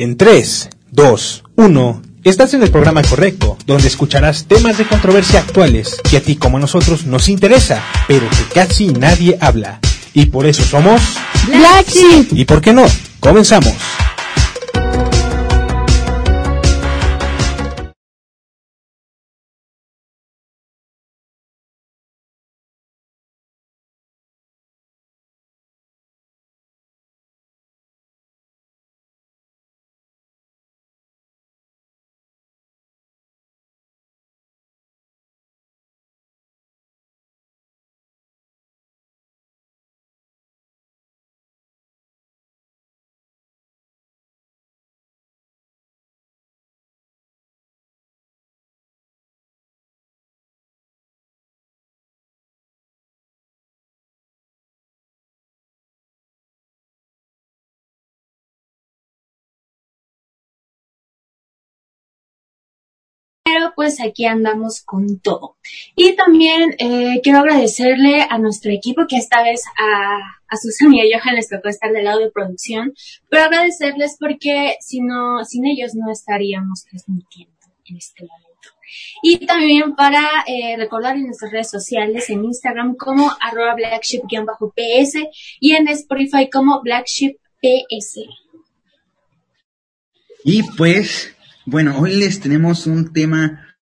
En 3, 2, 1. Estás en el programa correcto, donde escucharás temas de controversia actuales que a ti como a nosotros nos interesa, pero que casi nadie habla. Y por eso somos... Black Sheep. ¿Y por qué no? Comenzamos. Pues aquí andamos con todo. Y también eh, quiero agradecerle a nuestro equipo que esta vez a, a Susan y a Johan les tocó estar del lado de producción, pero agradecerles porque si no, sin ellos no estaríamos transmitiendo en este momento. Y también para eh, recordar en nuestras redes sociales, en Instagram como arroba blackship-ps y en Spotify como blackship-ps. Y pues, bueno, hoy les tenemos un tema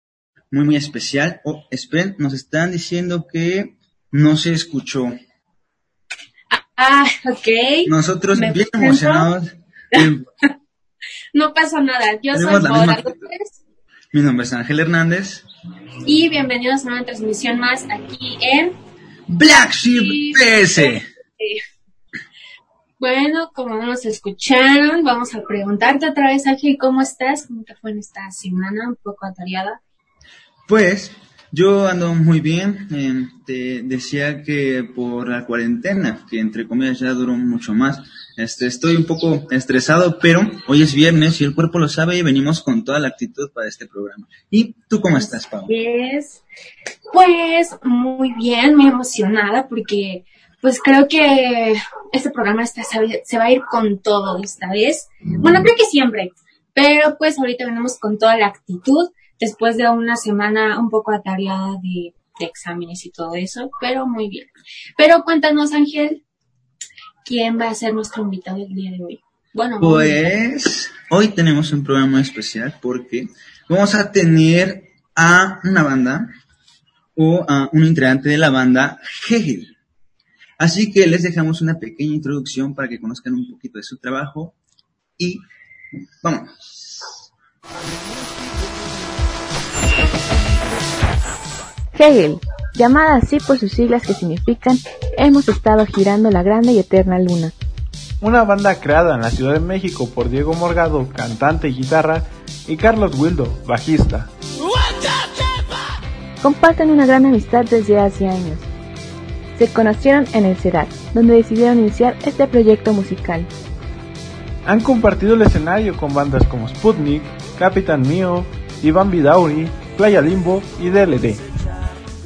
muy, muy especial. Oh, esperen, nos están diciendo que no se escuchó. Ah, ok. Nosotros bien presento. emocionados. Eh, No pasa nada. Yo soy Paola López Mi nombre es Ángel Hernández. y bienvenidos a una transmisión más aquí en Black Sheep PS. Eh, Bueno, como no nos escucharon, vamos a preguntarte otra vez, Ángel, ¿cómo estás? ¿Cómo te fue en esta semana? Un poco atareada. Pues, yo ando muy bien. eh, te decía que por la cuarentena, que entre comillas ya duró mucho más, este, estoy un poco estresado, pero hoy es viernes y el cuerpo lo sabe y venimos con toda la actitud para este programa. ¿Y tú cómo estás, Pau? Pues, pues muy bien, muy emocionada porque pues creo que este programa está, se va a ir con todo esta vez. Bueno, creo que siempre, pero pues ahorita venimos con toda la actitud después de una semana un poco atareada de, de exámenes y todo eso, pero muy bien. Pero cuéntanos, Ángel, ¿quién va a ser nuestro invitado el día de hoy? Bueno, Pues hoy tenemos un programa especial porque vamos a tener a una banda o a un integrante de la banda Hegel. Así que les dejamos una pequeña introducción para que conozcan un poquito de su trabajo y vamos. Hegel, llamada así por sus siglas que significan Hemos estado girando la grande y eterna luna. Una banda creada en la Ciudad de México por Diego Morgado, cantante y guitarra, y Carlos Wildo, bajista. Comparten una gran amistad desde hace años. Se conocieron en el CEDAT, donde decidieron iniciar este proyecto musical. Han compartido el escenario con bandas como Sputnik, Capitán Mío, Iván Vidauri, Playa Limbo y DLD,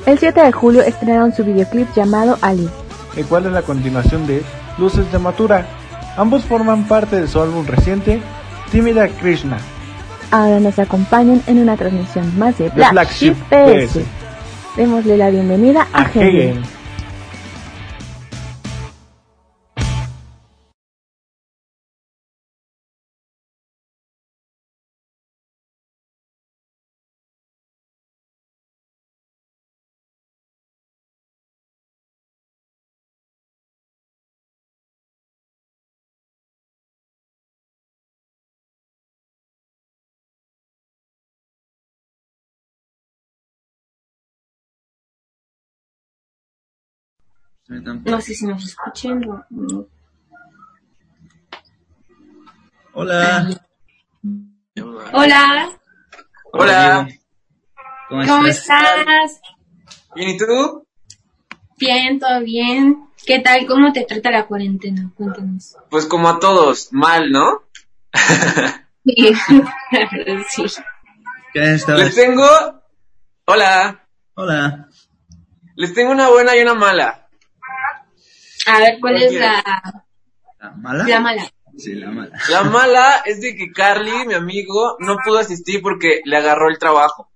El 7 de julio estrenaron su videoclip llamado Ali. el cual es la continuación de Luces de Matura. Ambos forman parte de su álbum reciente, Tímida Krishna. Ahora nos acompañan en una transmisión más de Black, Black Sheep Sheep PS. PS. Démosle la bienvenida a, A Hegel. Hegel. No sé si nos escuchen o no. Hola. Hola, Hola. ¿Cómo, ¿cómo estás? estás? Bien, ¿y tú? Bien, todo bien. ¿Qué tal? ¿Cómo te trata la cuarentena? Cuéntanos. Pues como a todos, mal, ¿no? Sí. sí. ¿Qué estado? Les tengo... Hola. Hola. Les tengo una buena y una mala. A ver, ¿cuál es la, ¿La mala? la mala? Sí, la mala. La mala es de que Carly, mi amigo, no pudo asistir porque le agarró el trabajo.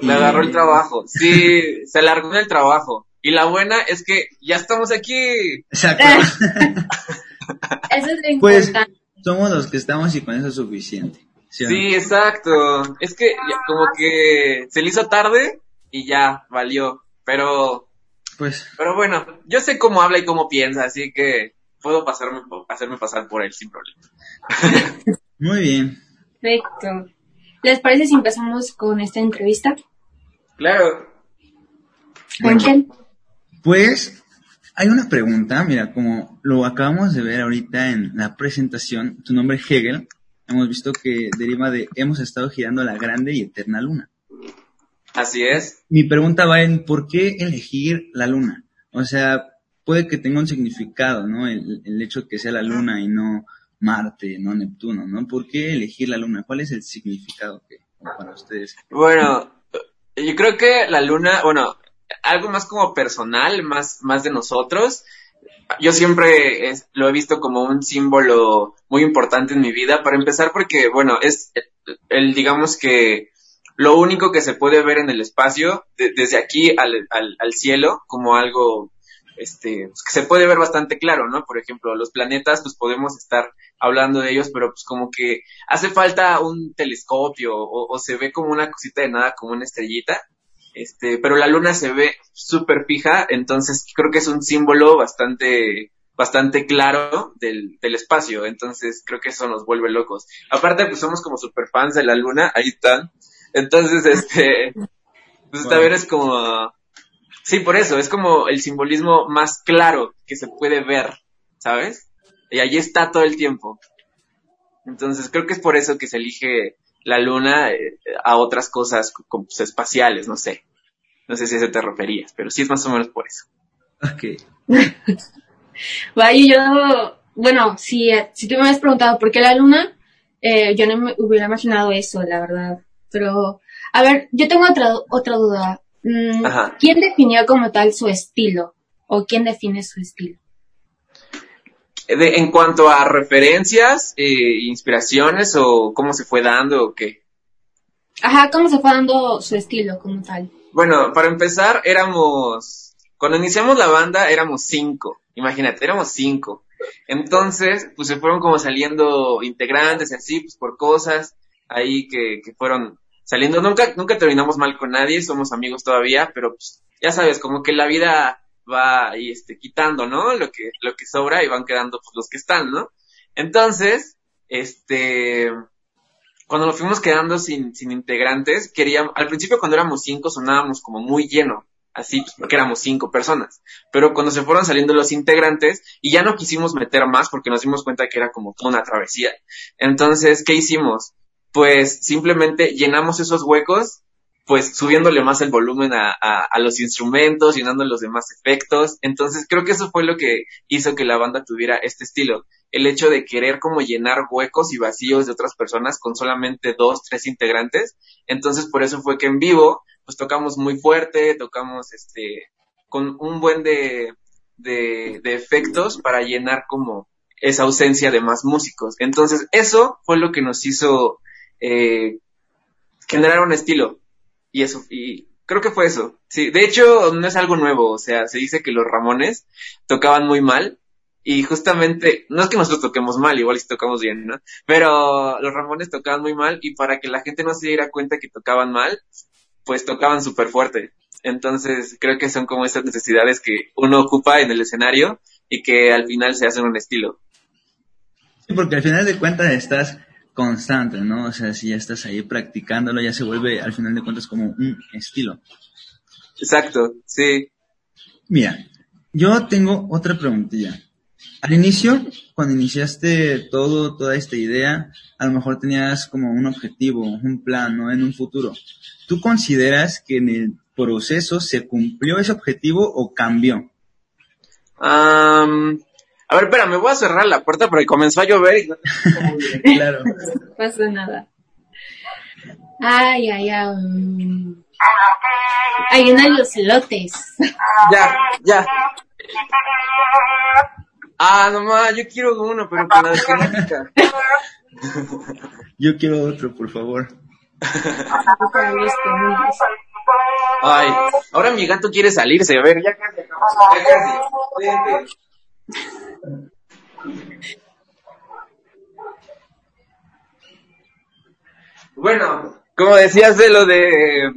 Le agarró el trabajo. Sí, se largó en el trabajo. Y la buena es que ya estamos aquí. Exacto. Eso es lo Pues importante. somos los que estamos y con eso es suficiente. ¿sí exacto. Es que ya como que se le hizo tarde y ya valió. Pero, Pues, pero bueno, yo sé cómo habla y cómo piensa, así que puedo pasarme, hacerme pasar por él sin problema. muy bien. Perfecto. ¿Les parece si empezamos con esta entrevista? Claro. Bueno. Ángel. Pues, hay una pregunta, mira, como lo acabamos de ver ahorita en la presentación, tu nombre Hegel, hemos visto que deriva de hemos estado girando la grande y eterna luna. Así es. Mi pregunta va en por qué elegir la luna. O sea, puede que tenga un significado, ¿no? El, el hecho de que sea la luna y no Marte, no Neptuno, ¿no? ¿Por qué elegir la luna? ¿Cuál es el significado que para ustedes? Bueno, yo creo que la luna, bueno, algo más como personal, más, más de nosotros. Yo siempre es- lo he visto como un símbolo muy importante en mi vida, para empezar porque, bueno, es el, digamos que lo único que se puede ver en el espacio, de- desde aquí al, al, al cielo, como algo, este, pues, que se puede ver bastante claro, ¿no? Por ejemplo, los planetas, pues podemos estar hablando de ellos, pero pues como que hace falta un telescopio o, o se ve como una cosita de nada, como una estrellita. Este, pero la luna se ve súper fija, entonces creo que es un símbolo bastante, bastante claro del, del espacio, entonces creo que eso nos vuelve locos. Aparte, pues somos como super fans de la luna, ahí están. Entonces, este, pues esta es como, sí, por eso, es como el simbolismo más claro que se puede ver, ¿sabes? Y allí está todo el tiempo. Entonces creo que es por eso que se elige la luna eh, a otras cosas como, pues, espaciales, no sé. No sé si a eso te referías, pero sí es más o menos por eso. Ok. Vaya, yo, bueno, si, si tú me habías preguntado por qué la luna, eh, yo no me hubiera imaginado eso, la verdad. Pero, a ver, yo tengo otra, otra duda. Mm, Ajá. ¿Quién definió como tal su estilo? ¿O quién define su estilo? De- en cuanto a referencias, eh, inspiraciones o cómo se fue dando o qué. Ajá, ¿cómo se fue dando su estilo como tal? Bueno, para empezar, éramos, cuando iniciamos la banda éramos cinco, imagínate, éramos cinco. Entonces, pues se fueron como saliendo integrantes y así, pues por cosas ahí que, que fueron saliendo. Nunca, nunca terminamos mal con nadie, somos amigos todavía, pero pues ya sabes, como que la vida va ahí este, quitando, ¿no? Lo que, lo que sobra y van quedando pues los que están, ¿no? Entonces, este, cuando nos fuimos quedando sin, sin integrantes, queríamos, al principio cuando éramos cinco sonábamos como muy lleno, así, porque éramos cinco personas. Pero cuando se fueron saliendo los integrantes, y ya no quisimos meter más porque nos dimos cuenta que era como toda una travesía. Entonces, ¿qué hicimos? Pues simplemente llenamos esos huecos, pues subiéndole más el volumen a, a, a los instrumentos, llenando los demás efectos. Entonces, creo que eso fue lo que hizo que la banda tuviera este estilo el hecho de querer como llenar huecos y vacíos de otras personas con solamente dos, tres integrantes. Entonces, por eso fue que en vivo, pues tocamos muy fuerte, tocamos este, con un buen de, de, de efectos para llenar como esa ausencia de más músicos. Entonces, eso fue lo que nos hizo eh, generar un estilo. Y eso, y creo que fue eso. Sí, de hecho, no es algo nuevo. O sea, se dice que los Ramones tocaban muy mal, y justamente, no es que nosotros toquemos mal, igual si tocamos bien, ¿no? Pero los Ramones tocaban muy mal y para que la gente no se diera cuenta que tocaban mal, pues tocaban súper fuerte. Entonces, creo que son como esas necesidades que uno ocupa en el escenario y que al final se hacen un estilo. Sí, porque al final de cuentas estás constante, ¿no? O sea, si ya estás ahí practicándolo, ya se vuelve al final de cuentas como un estilo. Exacto, sí. Mira, yo tengo otra preguntilla. Al inicio, cuando iniciaste todo, toda esta idea, a lo mejor tenías como un objetivo, un plan, ¿no? En un futuro. ¿Tú consideras que en el proceso se cumplió ese objetivo o cambió? Am, a ver, espera, me voy a cerrar la puerta porque comenzó a llover y Claro. No pasa nada. Ay, ay, ay. Ahí vienen los elotes. Ya, ya. Ah, nomás, yo quiero uno, pero con la genética. Yo quiero otro, por favor. Ay, ahora mi gato quiere salirse. A ver, ya casi, ya casi. Bueno, como decías de lo de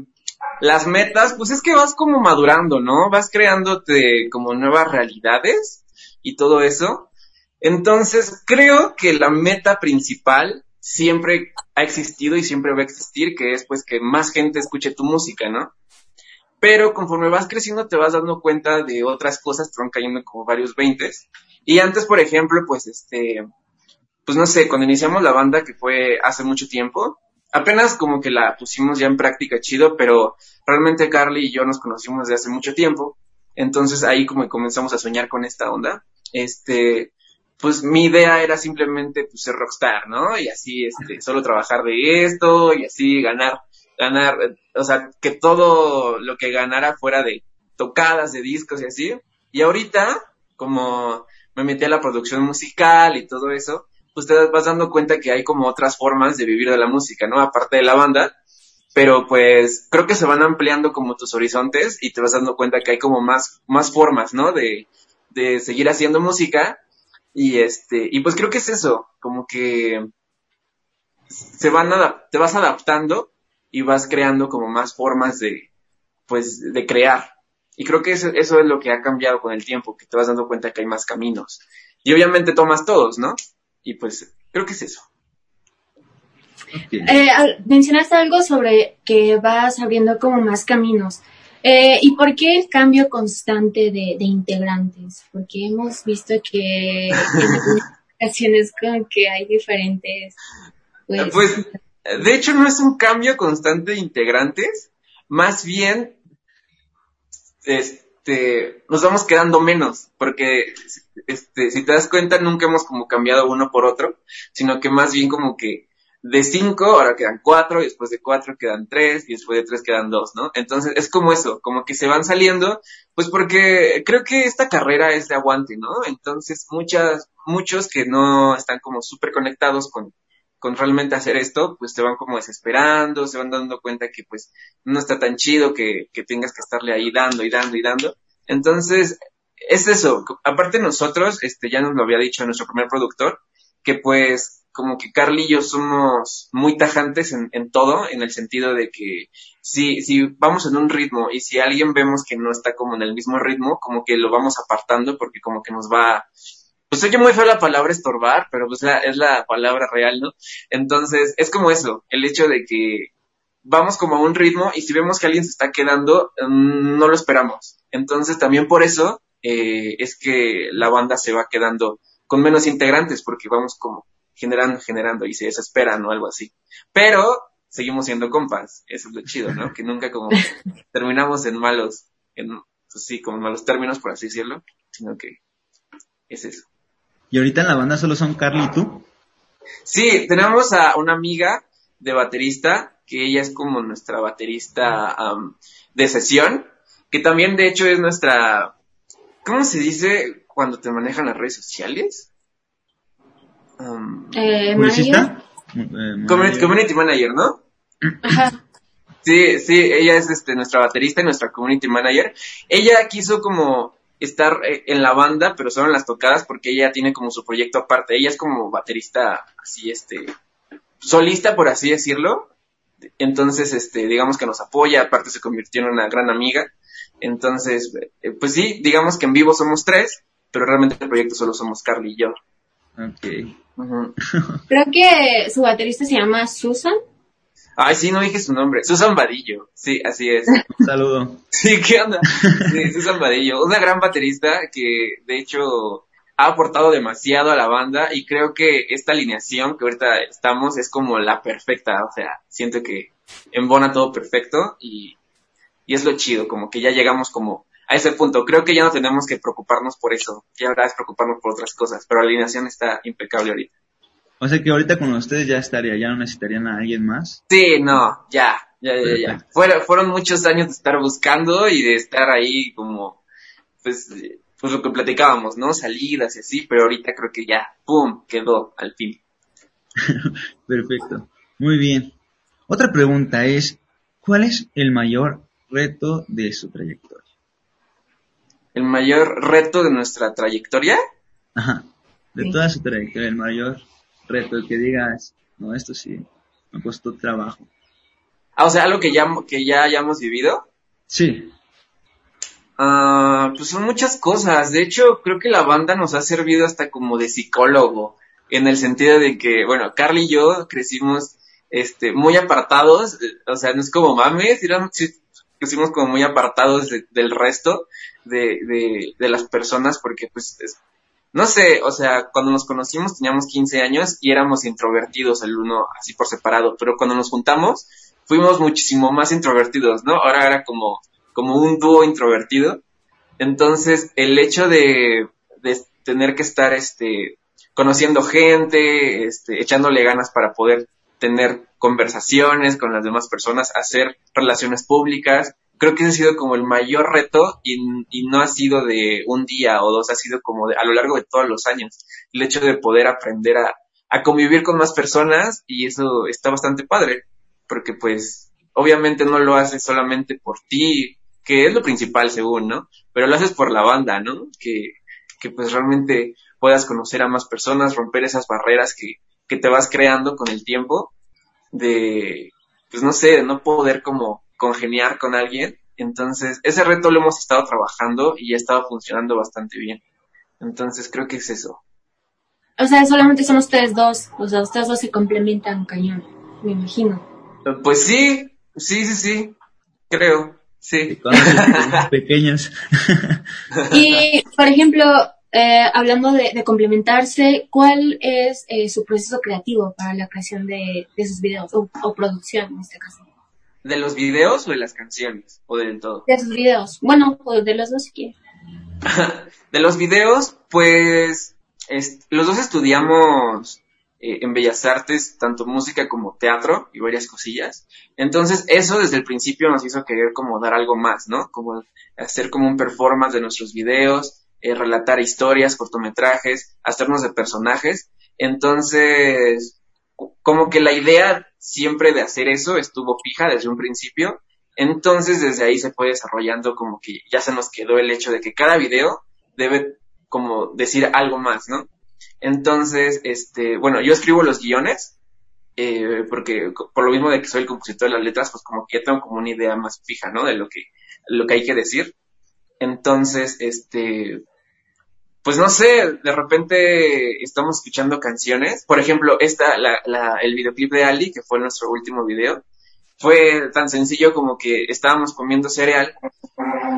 las metas, pues es que vas como madurando, ¿no? Vas creándote como nuevas realidades y todo eso. Entonces, creo que la meta principal siempre ha existido y siempre va a existir, que es pues que más gente escuche tu música, ¿no? Pero conforme vas creciendo te vas dando cuenta de otras cosas, te van cayendo como varios veintes. Y antes, por ejemplo, pues este, pues no sé, cuando iniciamos la banda, que fue hace mucho tiempo, apenas como que la pusimos ya en práctica chido, pero realmente Carly y yo nos conocimos desde hace mucho tiempo. Entonces ahí como comenzamos a soñar con esta onda. Este, pues mi idea era simplemente pues, ser rockstar, ¿no? Y así, este, solo trabajar de esto y así ganar, ganar, o sea, que todo lo que ganara fuera de tocadas de discos y así. Y ahorita, como me metí a la producción musical y todo eso, pues te vas dando cuenta que hay como otras formas de vivir de la música, ¿no? Aparte de la banda, pero pues creo que se van ampliando como tus horizontes y te vas dando cuenta que hay como más, más formas, ¿no? De, de seguir haciendo música y este, y pues creo que es eso, como que se van te vas adaptando y vas creando como más formas de, pues, de crear. Y creo que eso, eso es lo que ha cambiado con el tiempo, que te vas dando cuenta que hay más caminos. Y obviamente tomas todos, ¿no? Y pues creo que es eso. Eh, mencionaste algo sobre que vas abriendo como más caminos. Eh, ¿Y por qué el cambio constante de, integrantes? Porque hemos visto que en ocasiones como que hay diferentes... Pues, pues, de hecho no es un cambio constante de integrantes, más bien este, nos vamos quedando menos, porque este, si te das cuenta nunca hemos como cambiado uno por otro, sino que más bien como que de cinco, ahora quedan cuatro, y después de cuatro quedan tres, y después de tres quedan dos, ¿no? Entonces es como eso, como que se van saliendo, pues porque creo que esta carrera es de aguante, ¿no? Entonces muchas, muchos que no están como súper conectados con, con realmente hacer esto, pues te van como desesperando, se van dando cuenta que pues no está tan chido que, que tengas que estarle ahí dando y dando y dando. Entonces, es eso. Aparte nosotros, este, ya nos lo había dicho nuestro primer productor, que pues como que Carly y yo somos muy tajantes en, en, todo, en el sentido de que si, si vamos en un ritmo y si alguien vemos que no está como en el mismo ritmo, como que lo vamos apartando porque como que nos va, pues oye muy feo la palabra estorbar, pero pues la, es la palabra real, ¿no? Entonces es como eso, el hecho de que vamos como a un ritmo y si vemos que alguien se está quedando, mm, no lo esperamos. Entonces también por eso eh, es que la banda se va quedando con menos integrantes porque vamos como generando, generando y se desesperan o algo así. Pero seguimos siendo compas, eso es lo chido, ¿no? Que nunca como terminamos en malos, en, pues sí, como en malos términos, por así decirlo, sino que es eso. ¿Y ahorita en la banda solo son Carly y tú? Sí, tenemos a una amiga de baterista, que ella es como nuestra baterista de sesión, que también de hecho es nuestra, ¿cómo se dice cuando te manejan las redes sociales? Um, eh, ¿Publicista? Eh, community, manager, ¿no? Sí, sí, ella es este, nuestra baterista y nuestra community manager. Ella quiso como estar eh, en la banda, pero solo en las tocadas, porque ella tiene como su proyecto aparte. Ella es como baterista, así, este, solista, por así decirlo. Entonces, este, digamos que nos apoya, aparte se convirtió en una gran amiga. Entonces, eh, pues sí, digamos que en vivo somos tres, pero realmente el proyecto solo somos Carly y yo. Ok. Creo que su baterista se llama Susan. Ay, sí, no dije su nombre. Susan Vadillo. Sí, así es. saludo. Sí, ¿qué onda? Sí, Susan Vadillo. Una gran baterista que, de hecho, ha aportado demasiado a la banda y creo que esta alineación que ahorita estamos es como la perfecta. O sea, siento que embona todo perfecto y, y es lo chido, como que ya llegamos como a ese punto. Creo que ya no tenemos que preocuparnos por eso, ya habrá es preocuparnos por otras cosas, pero la alineación está impecable ahorita. O sea que ahorita con ustedes ya estaría, ya no necesitarían a alguien más. Sí, no, ya, ya, ya, ya. Fueron, fueron muchos años de estar buscando y de estar ahí como, pues, pues lo que platicábamos, ¿no? Salidas y así, pero ahorita creo que ya, ¡pum!, quedó al fin. Perfecto. Muy bien. Otra pregunta es, ¿cuál es el mayor reto de su trayectoria? ¿El mayor reto de nuestra trayectoria? Ajá. De Sí. toda su trayectoria, el mayor reto que digas, no, esto sí, me costó trabajo. Ah, o sea, algo que ya, que ya hayamos vivido. Sí. Ah, pues son muchas cosas. De hecho, creo que la banda nos ha servido hasta como de psicólogo, en el sentido de que, bueno, Carly y yo crecimos este, muy apartados, eh, o sea, no es como mames, eran- crecimos como muy apartados de- del resto de, de, de las personas, porque pues, es- no sé, o sea, cuando nos conocimos teníamos 15 años y éramos introvertidos el uno así por separado, pero cuando nos juntamos fuimos muchísimo más introvertidos, ¿no? Ahora era como, como un dúo introvertido. Entonces, el hecho de, de tener que estar, este, conociendo gente, este, echándole ganas para poder tener conversaciones con las demás personas, hacer relaciones públicas, creo que ese ha sido como el mayor reto y, y no ha sido de un día o dos, ha sido como de, a lo largo de todos los años. El hecho de poder aprender a, a convivir con más personas y eso está bastante padre, porque pues obviamente no lo haces solamente por ti, que es lo principal según, ¿no? Pero lo haces por la banda, ¿no? Que, que pues realmente puedas conocer a más personas, romper esas barreras que, que te vas creando con el tiempo de, pues no sé, no poder como congeniar con alguien. Entonces, ese reto lo hemos estado trabajando y ha estado funcionando bastante bien. Entonces, creo que es eso. O sea, solamente son ustedes dos. O sea, ustedes dos se complementan cañón, me imagino. Pues sí, sí, sí, sí, creo, sí. Pequeños. Y, por ejemplo, eh, hablando de, de complementarse, ¿cuál es eh, su proceso creativo para la creación de, de sus videos o, o producción en este caso? ¿De los videos o de las canciones? ¿O del todo? De sus videos. Bueno, o de los dos si quieren. de los videos, pues es- los dos estudiamos eh, en Bellas Artes, tanto música como teatro y varias cosillas. Entonces eso desde el principio nos hizo querer como dar algo más, ¿no? Como hacer como un performance de nuestros videos, eh, relatar historias, cortometrajes, hacernos de personajes. Entonces, co- como que la idea siempre de hacer eso estuvo fija desde un principio. Entonces, desde ahí se fue desarrollando como que ya se nos quedó el hecho de que cada video debe como decir algo más, ¿no? Entonces, este, bueno, yo escribo los guiones, eh, porque por lo mismo de que soy el compositor de las letras, pues como que ya tengo como una idea más fija, ¿no? De lo que, lo que hay que decir. Entonces, este, pues no sé, de repente estamos escuchando canciones. Por ejemplo, esta, la, la, el videoclip de Ali, que fue nuestro último video, fue tan sencillo como que estábamos comiendo cereal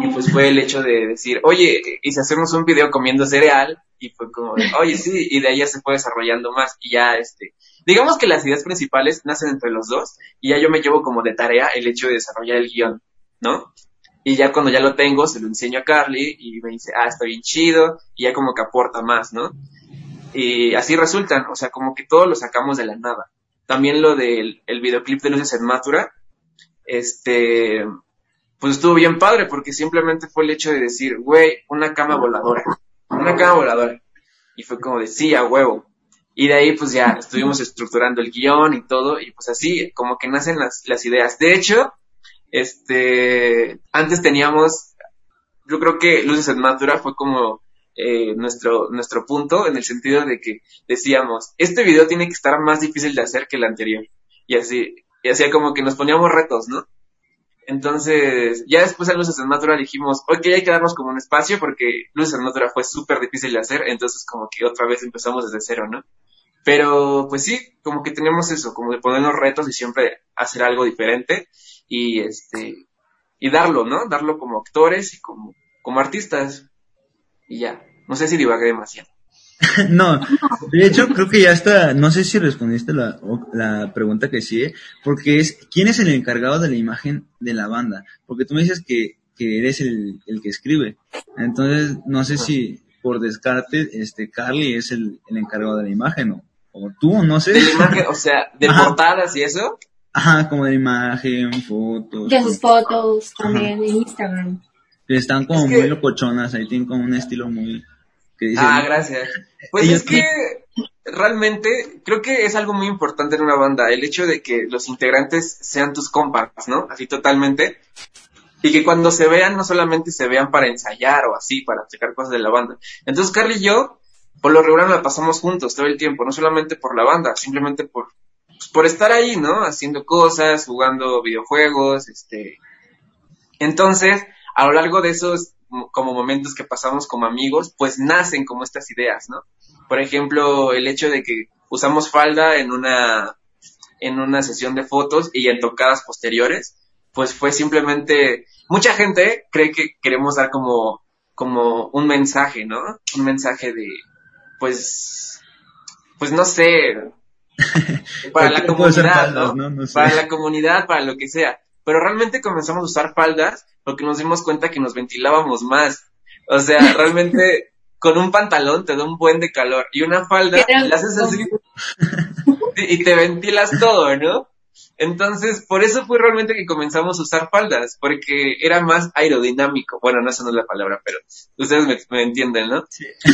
y pues fue el hecho de decir, oye, ¿y si hacemos un video comiendo cereal? Y fue como, oye, sí, y de ahí ya se fue desarrollando más y ya, este, digamos que las ideas principales nacen entre los dos y ya yo me llevo como de tarea el hecho de desarrollar el guion, ¿no? Y ya cuando ya lo tengo, se lo enseño a Carly y me dice, ah, está bien chido, y ya como que aporta más, ¿no? Y así resultan, o sea, como que todo lo sacamos de la nada. También lo del el videoclip de Luces en Matura, este, pues estuvo bien padre porque simplemente fue el hecho de decir, güey, una cama voladora, una cama voladora. Y fue como de, sí, a huevo. Y de ahí pues ya estuvimos estructurando el guion y todo, y pues así, como que nacen las, las ideas. De hecho, este, antes teníamos, yo creo que Luces en Matura fue como eh, nuestro, nuestro punto en el sentido de que decíamos, este video tiene que estar más difícil de hacer que el anterior. Y así, y así como que nos poníamos retos, ¿no? Entonces, ya después en Luces en Matura dijimos, ok, hay que darnos como un espacio porque Luces en Matura fue súper difícil de hacer, entonces como que otra vez empezamos desde cero, ¿no? Pero pues sí, como que teníamos eso, como de ponernos retos y siempre hacer algo diferente y este y darlo, ¿no? Darlo como actores y como como artistas. Y ya, no sé si divagué demasiado. no, de hecho creo que ya está, no sé si respondiste la, la pregunta que sigue, porque es, ¿quién es el encargado de la imagen de la banda? Porque tú me dices que, que eres el, el que escribe, entonces no sé si por descarte, este, Carly es el, el encargado de la imagen, o, o tú, no sé. De la imagen, o sea, de Ajá. portadas y eso. Ajá, como de imagen, fotos. De sus fotos también en Instagram. Que están como Es que- muy locochonas, ahí tienen como un estilo muy... Que dicen, Ah, gracias. Pues es que realmente creo que es algo muy importante en una banda, el hecho de que los integrantes sean tus compas, ¿no? Así totalmente. Y que cuando se vean, no solamente se vean para ensayar o así, para checar cosas de la banda. Entonces, Carly y yo, por lo regular, la pasamos juntos todo el tiempo, no solamente por la banda, simplemente por, pues, por estar ahí, ¿no? Haciendo cosas, jugando videojuegos, este. Entonces, a lo largo de esos mo- como momentos que pasamos como amigos, pues nacen como estas ideas, ¿no? Por ejemplo, el hecho de que usamos falda en una en una sesión de fotos y en tocadas posteriores, pues fue simplemente mucha gente cree que queremos dar como como un mensaje, ¿no? Un mensaje de pues pues no sé, para la comunidad, faldas, ¿no? ¿no? No sé. Para la comunidad, para lo que sea. Pero realmente comenzamos a usar faldas porque nos dimos cuenta que nos ventilábamos más. O sea, realmente con un pantalón te da un buen de calor y una falda la haces así y te ventilas todo, ¿no? Entonces, por eso fue realmente que comenzamos a usar faldas, porque era más aerodinámico. Bueno, no, esa no es la palabra, pero ustedes me, me entienden, ¿no?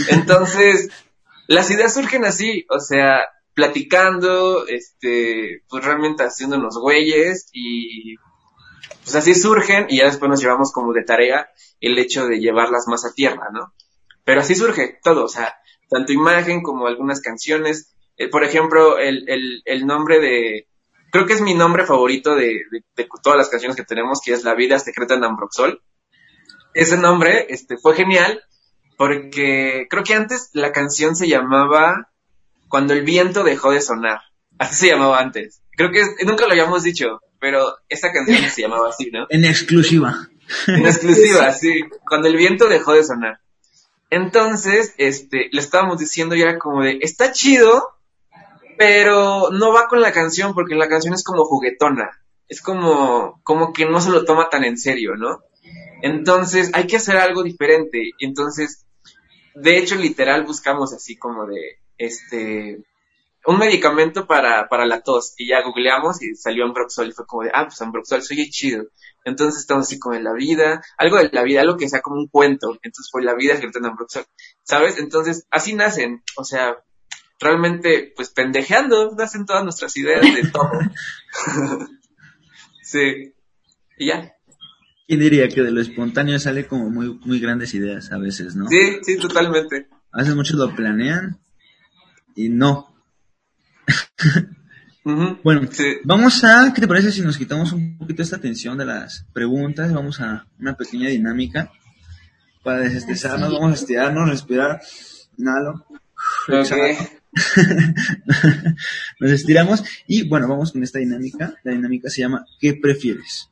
Entonces, las ideas surgen así, o sea, platicando, este, pues realmente haciéndonos güeyes y pues así surgen y ya después nos llevamos como de tarea el hecho de llevarlas más a tierra, ¿no? Pero así surge todo, o sea, tanto imagen como algunas canciones. Eh, por ejemplo, el, el, el nombre de, creo que es mi nombre favorito de, de, de todas las canciones que tenemos, que es La vida secreta en Ambroxol. Ese nombre, este, fue genial porque creo que antes la canción se llamaba Cuando el viento dejó de sonar. Así se llamaba antes. Creo que es- nunca lo habíamos dicho, pero esa canción se llamaba así, ¿no? En exclusiva. En exclusiva, sí. Cuando el viento dejó de sonar. Entonces, este, le estábamos diciendo y era como de, está chido, pero no va con la canción porque la canción es como juguetona. Es como, como que no se lo toma tan en serio, ¿no? Entonces, hay que hacer algo diferente. Entonces, de hecho, literal buscamos así como de, este, un medicamento para, para la tos. Y ya googleamos y salió Ambroxol y fue como de, ah, pues Ambroxol, soy chido. Entonces estamos así como en la vida, algo de la vida, algo que sea como un cuento. Entonces fue la vida escrita en Ambroxol, ¿sabes? Entonces así nacen, o sea, realmente, pues pendejeando, nacen todas nuestras ideas de todo. sí. Y ya. ¿Quién diría que de lo espontáneo sale como muy, muy grandes ideas a veces, no? Sí, sí, totalmente. A veces muchos lo planean y no. Bueno, Sí. vamos a, ¿qué te parece si nos quitamos un poquito esta tensión de las preguntas? Vamos a una pequeña dinámica para desestresarnos, Sí. vamos a estirarnos, respirar, inhalo, nos estiramos y bueno, vamos con esta dinámica. La dinámica se llama ¿qué prefieres?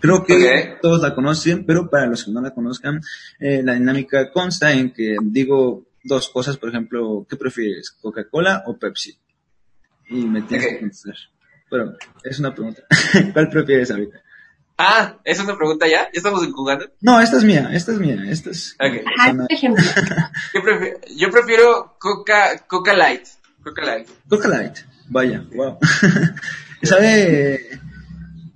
Creo que todos la conocen, pero para los que no la conozcan, eh, la dinámica consta en que digo dos cosas, por ejemplo, ¿qué prefieres? ¿Coca-Cola o Pepsi? Y me tienes Ok. que contestar. Pero es una pregunta. ¿Cuál prefieres ahorita? Ah, ¿es una pregunta ya? ¿Ya estamos jugando? No, esta es mía, esta es mía, esta es... Ok. Ajá, por ejemplo. Yo prefiero, yo prefiero Coca, Coca Light. Coca Light. Coca Light, vaya, wow. ¿Sabe?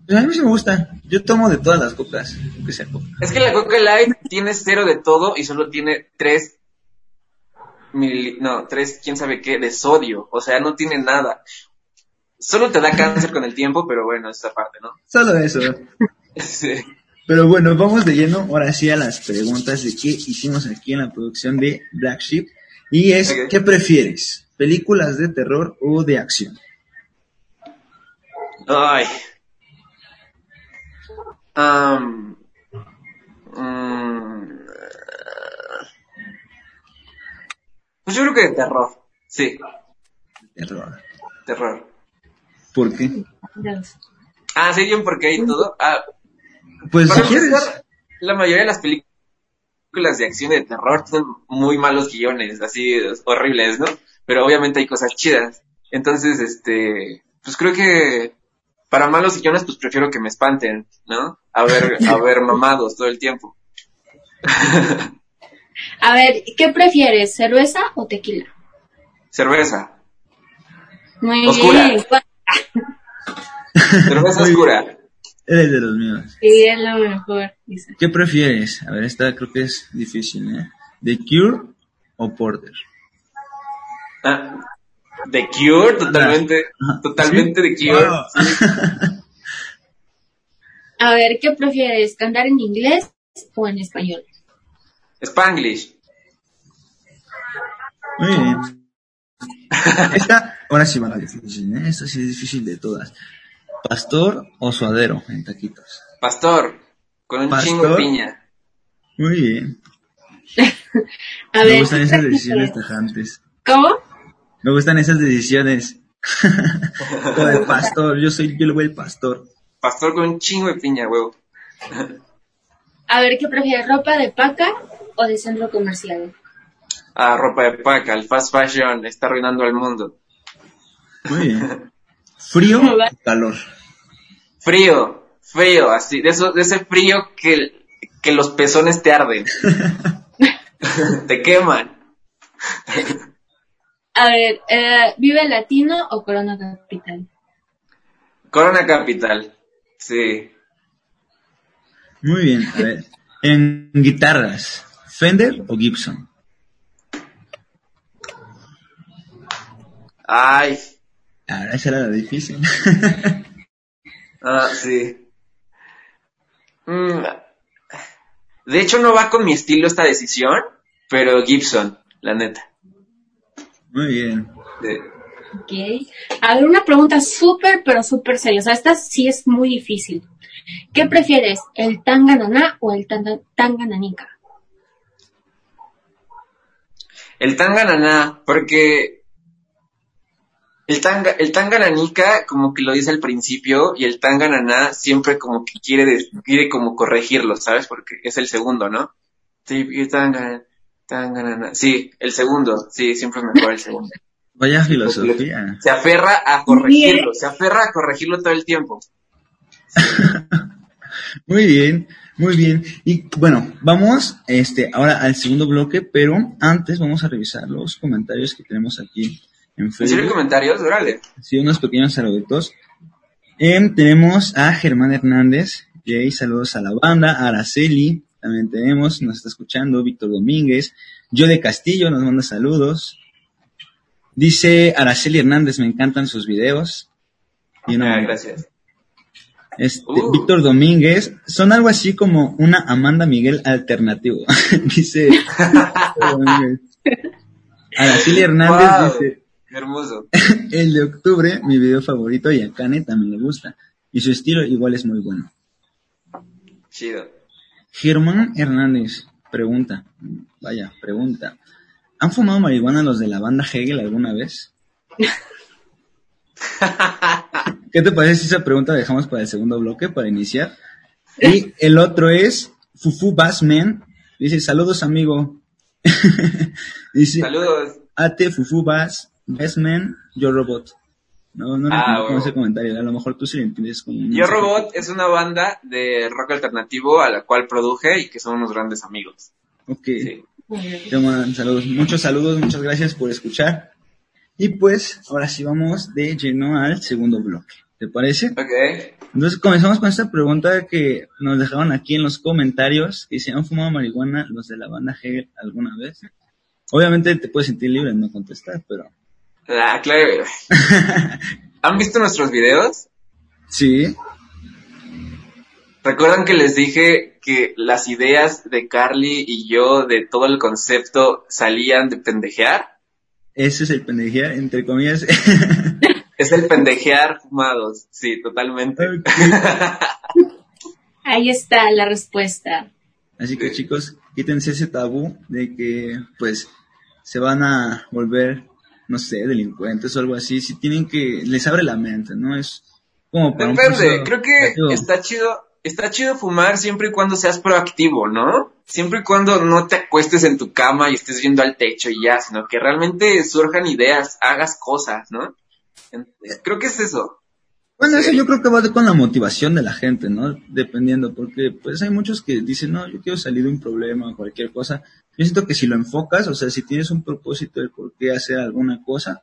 Pues a mí sí me gusta. Yo tomo de todas las cocas, aunque sea coca. Es que la Coca Light tiene cero de todo y solo tiene tres mili- no, tres, quién sabe qué, de sodio. O sea, no tiene nada. Solo te da cáncer con el tiempo, pero bueno, esta parte, ¿no? Solo eso. Sí. Pero bueno, vamos de lleno ahora sí a las preguntas de qué hicimos aquí en la producción de Black Sheep. Y es. ¿qué prefieres? ¿Películas de terror o de acción? Ay. Mm, pues yo creo que de terror. Sí, Terror. terror. ¿Por qué? Ah, ¿sí? ¿Bien por qué y todo? Ah, Pues si Para quieres. la mayoría de las películas de acción y de terror son muy malos guiones, así horribles, ¿no? Pero obviamente hay cosas chidas. Entonces, este, pues creo que para malos guiones, pues prefiero que me espanten, ¿no? A ver, a ver mamados todo el tiempo. A ver, ¿qué prefieres, cerveza o tequila? Cerveza. Muy Oscura. bien. Cerveza Muy oscura. Eres de los míos. Sí, es lo mejor. ¿Qué prefieres? A ver, esta creo que es difícil, ¿eh? ¿The Cure o Porter? Ah, The Cure, totalmente, Ajá. totalmente ¿Sí? The Cure. Wow. A ver, ¿qué prefieres? ¿Cantar en inglés o en español? Spanglish. Muy bien. Esta, ahora sí va la difícil, ¿eh? Esta sí es difícil de todas. ¿Pastor o suadero en taquitos? Pastor, con un Pastor. chingo de piña. Muy bien. A Me ver, gustan ¿qué esas decisiones tajantes. ¿Cómo? Me gustan esas decisiones. o de pastor, yo soy, yo el pastor. Pastor con un chingo de piña, huevo. A ver, ¿qué prefieres? ¿Ropa de paca o de centro comercial? Ah, ropa de paca, el fast fashion está arruinando al mundo. Muy bien. ¿Frío o calor? Frío, frío, así, de eso, de ese frío que, que los pezones te arden. te queman. A ver, eh, ¿Vive Latino o Corona Capital? Corona Capital. Sí. Muy bien, a ver. En guitarras, ¿Fender o Gibson? Ay. Ahora esa era la difícil. Ah, sí. Mm, De hecho, no va con mi estilo esta decisión, pero Gibson, la neta. Muy bien. Ok. A ver, una pregunta súper, pero súper seria. O sea, esta sí es muy difícil. ¿Qué prefieres, el tangananá o el tanga- tangananica? El tangananá, porque el tanga, el tangananica como que lo dice al principio y el tangananá siempre como que quiere, quiere como corregirlo, ¿sabes? Porque es el segundo, ¿no? Sí, y tanga- Sí, el segundo, sí, siempre es mejor el segundo. Vaya filosofía. Se aferra a corregirlo, se aferra a corregirlo todo el tiempo. Muy bien, muy bien. Y bueno, vamos este ahora al segundo bloque, pero antes vamos a revisar los comentarios que tenemos aquí en ¿En serio Facebook. comentarios? Órale. Sí, unos pequeños saluditos. Em, tenemos a Germán Hernández, Jay, saludos a la banda, a Araceli, también tenemos, nos está escuchando, Víctor Domínguez, yo de Castillo nos manda saludos. Dice Araceli Hernández, me encantan sus videos. Y una- Ah, gracias. Este, Uh. Víctor Domínguez, son algo así como una Amanda Miguel alternativo. dice. Araceli Hernández Wow. dice, hermoso. el de octubre, mi video favorito, y a Kane también le gusta. Y su estilo igual es muy bueno. Chido. Germán Hernández pregunta, vaya, pregunta. ¿Han fumado marihuana los de la banda Hegel alguna vez? ¿Qué te parece si esa pregunta la dejamos para el segundo bloque, para iniciar? Y el otro es Fufu Bassman. Dice, saludos amigo. Dice, Saludos. Ate Fufu Bass, Bassman, Yo Robot. No, no Ah, bueno. ese comentario. A lo mejor tú sí lo entiendes como Yo. Robot es una banda de rock alternativo a la cual produje y que son unos grandes amigos. Ok. Sí. Te mandan saludos, muchos saludos, muchas gracias por escuchar. Y pues, ahora sí vamos de lleno al segundo bloque. ¿Te parece? Ok. Entonces comenzamos con esta pregunta que nos dejaron aquí en los comentarios. Que si han fumado marihuana los de la banda Hegel alguna vez. Obviamente te puedes sentir libre de no contestar, pero Ah, claro. ¿Han visto nuestros videos? sí. ¿Recuerdan que les dije que las ideas de Carly y yo de todo el concepto salían de pendejear? Ese es el pendejear, entre comillas. Es el pendejear fumados, sí, totalmente. Ahí está la respuesta. Así que chicos, quítense ese tabú de que pues se van a volver, no sé, delincuentes o algo así. Si tienen que, les abre la mente, ¿no? Es como para un Depende, proceso creo que está chido, está chido fumar siempre y cuando seas proactivo, ¿no? Siempre y cuando no te acuestes en tu cama y estés viendo al techo y ya, sino que realmente surjan ideas, hagas cosas, ¿no? Creo que es eso. Bueno, eso yo creo que va con la motivación de la gente, ¿no? Dependiendo, porque pues hay muchos que dicen, no, yo quiero salir de un problema o cualquier cosa. Yo siento que si lo enfocas, o sea, si tienes un propósito de por qué hacer alguna cosa,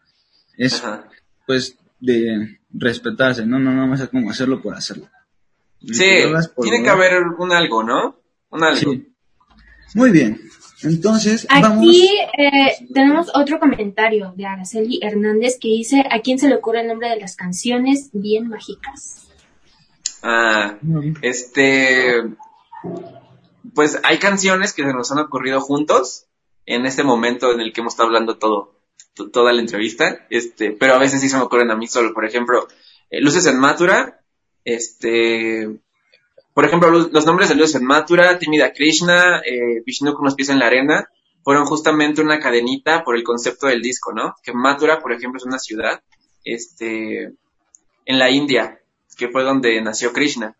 es Ajá. pues de respetarse, ¿no? No nada más es como hacerlo por hacerlo. Sí, por tiene que haber un algo, ¿no? Un algo. Sí. Muy bien. Entonces, vamos. Aquí eh, tenemos otro comentario de Araceli Hernández que dice, ¿a quién se le ocurre el nombre de las canciones bien mágicas? Ah, este, pues hay canciones que se nos han ocurrido juntos en este momento en el que hemos estado hablando todo, to- toda la entrevista, este, pero a veces sí se me ocurren a mí solo, por ejemplo, eh, Luces en Mathura, este, por ejemplo, los nombres de Luces en Mathura, Tímida Krishna, eh, Vishnu con los pies en la arena, fueron justamente una cadenita por el concepto del disco, ¿no? Que Mathura, por ejemplo, es una ciudad, este, en la India, que fue donde nació Krishna.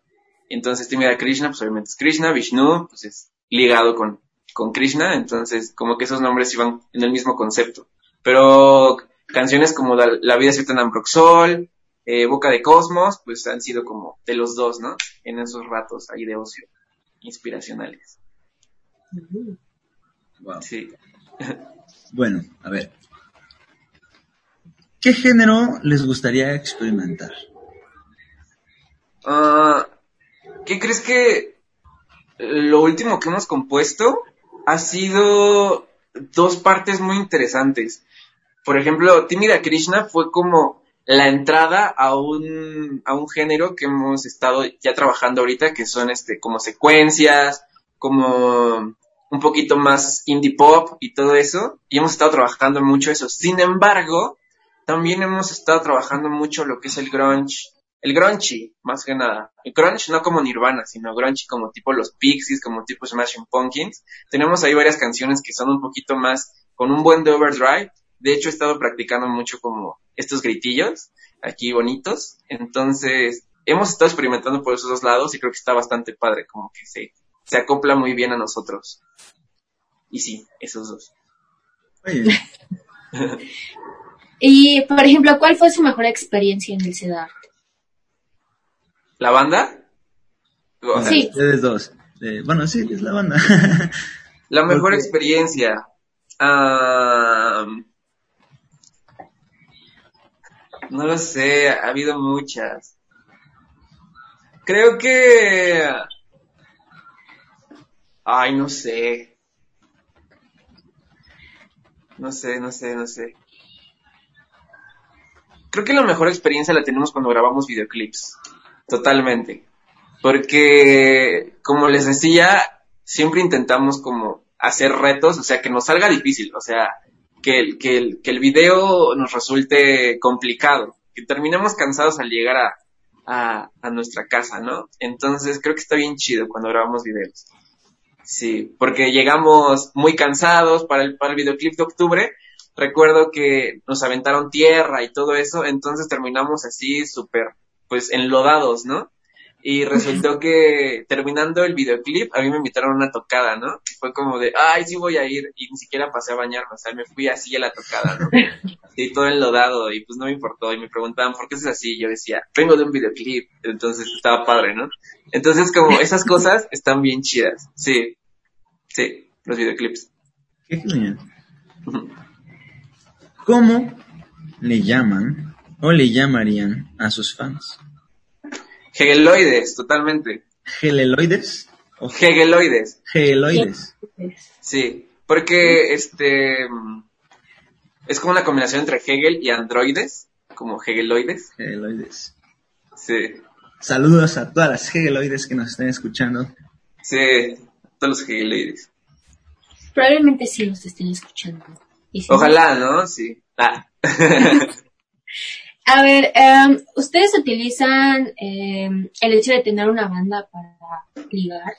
Entonces, Tímida Krishna, pues obviamente es Krishna, Vishnu, pues es ligado con, con Krishna, entonces como que esos nombres iban en el mismo concepto. Pero canciones como La, La vida es cierta en Ambroxol, eh, Boca de Cosmos, pues han sido como de los dos, ¿no? En esos ratos ahí de ocio, inspiracionales. Wow. Sí. Bueno, a ver. ¿Qué género les gustaría experimentar? Ah, ¿Qué crees que lo último que hemos compuesto ha sido dos partes muy interesantes? Por ejemplo, Tímida Krishna fue como la entrada a un, a un género que hemos estado ya trabajando ahorita, que son este, como secuencias, como un poquito más indie pop y todo eso, y hemos estado trabajando mucho eso. Sin embargo, también hemos estado trabajando mucho lo que es el grunge, el grunge, más que nada. El grunge no como Nirvana, sino grunge como tipo los Pixies, como tipo Smashing Pumpkins. Tenemos ahí varias canciones que son un poquito más con un buen de overdrive. De hecho, he estado practicando mucho como estos gritillos aquí bonitos. Entonces, hemos estado experimentando por esos dos lados y creo que está bastante padre, como que se, se acopla muy bien a nosotros. Y sí, esos dos. Y, por ejemplo, ¿cuál fue su mejor experiencia en el CEDAR? ¿La banda? O sea, Sí. ustedes dos. Eh, bueno, sí, es la banda. La mejor Porque- experiencia. ah, no lo sé, ha habido muchas. Creo que... Ay, no sé. No sé, no sé, no sé. Creo que la mejor experiencia la tenemos cuando grabamos videoclips. Totalmente. Porque, como les decía, siempre intentamos como hacer retos, o sea, que nos salga difícil, o sea, que el, que el, que el video nos resulte complicado, que terminemos cansados al llegar a, a, a nuestra casa, ¿no? Entonces creo que está bien chido cuando grabamos videos. Sí, porque llegamos muy cansados para el, para el videoclip de octubre. Recuerdo que nos aventaron tierra y todo eso, entonces terminamos así súper, pues, enlodados, ¿no? Y resultó que terminando el videoclip, a mí me invitaron a una tocada, ¿no? Fue como de, ay, sí voy a ir, y ni siquiera pasé a bañarme, o sea, me fui así a la tocada, ¿no? Y todo enlodado, y pues no me importó, y me preguntaban, ¿por qué es así? Y yo decía, vengo de un videoclip, entonces estaba padre, ¿no? Entonces, como esas cosas están bien chidas, sí, sí, los videoclips. Qué genial. ¿Cómo le llaman o le llamarían a sus fans? Hegeloides, totalmente. ¿Geleloides? ¿O Hegeloides, geloides? sí, porque este es como una combinación entre Hegel y androides, como Hegeloides, Geloides. sí. Saludos a todas las geloides que nos estén escuchando. Sí, todos los Hegeloides. Probablemente sí los estén escuchando. Si Ojalá, ¿no? Sí. Ah. A ver, em, ¿ustedes utilizan em, el hecho de tener una banda para ligar?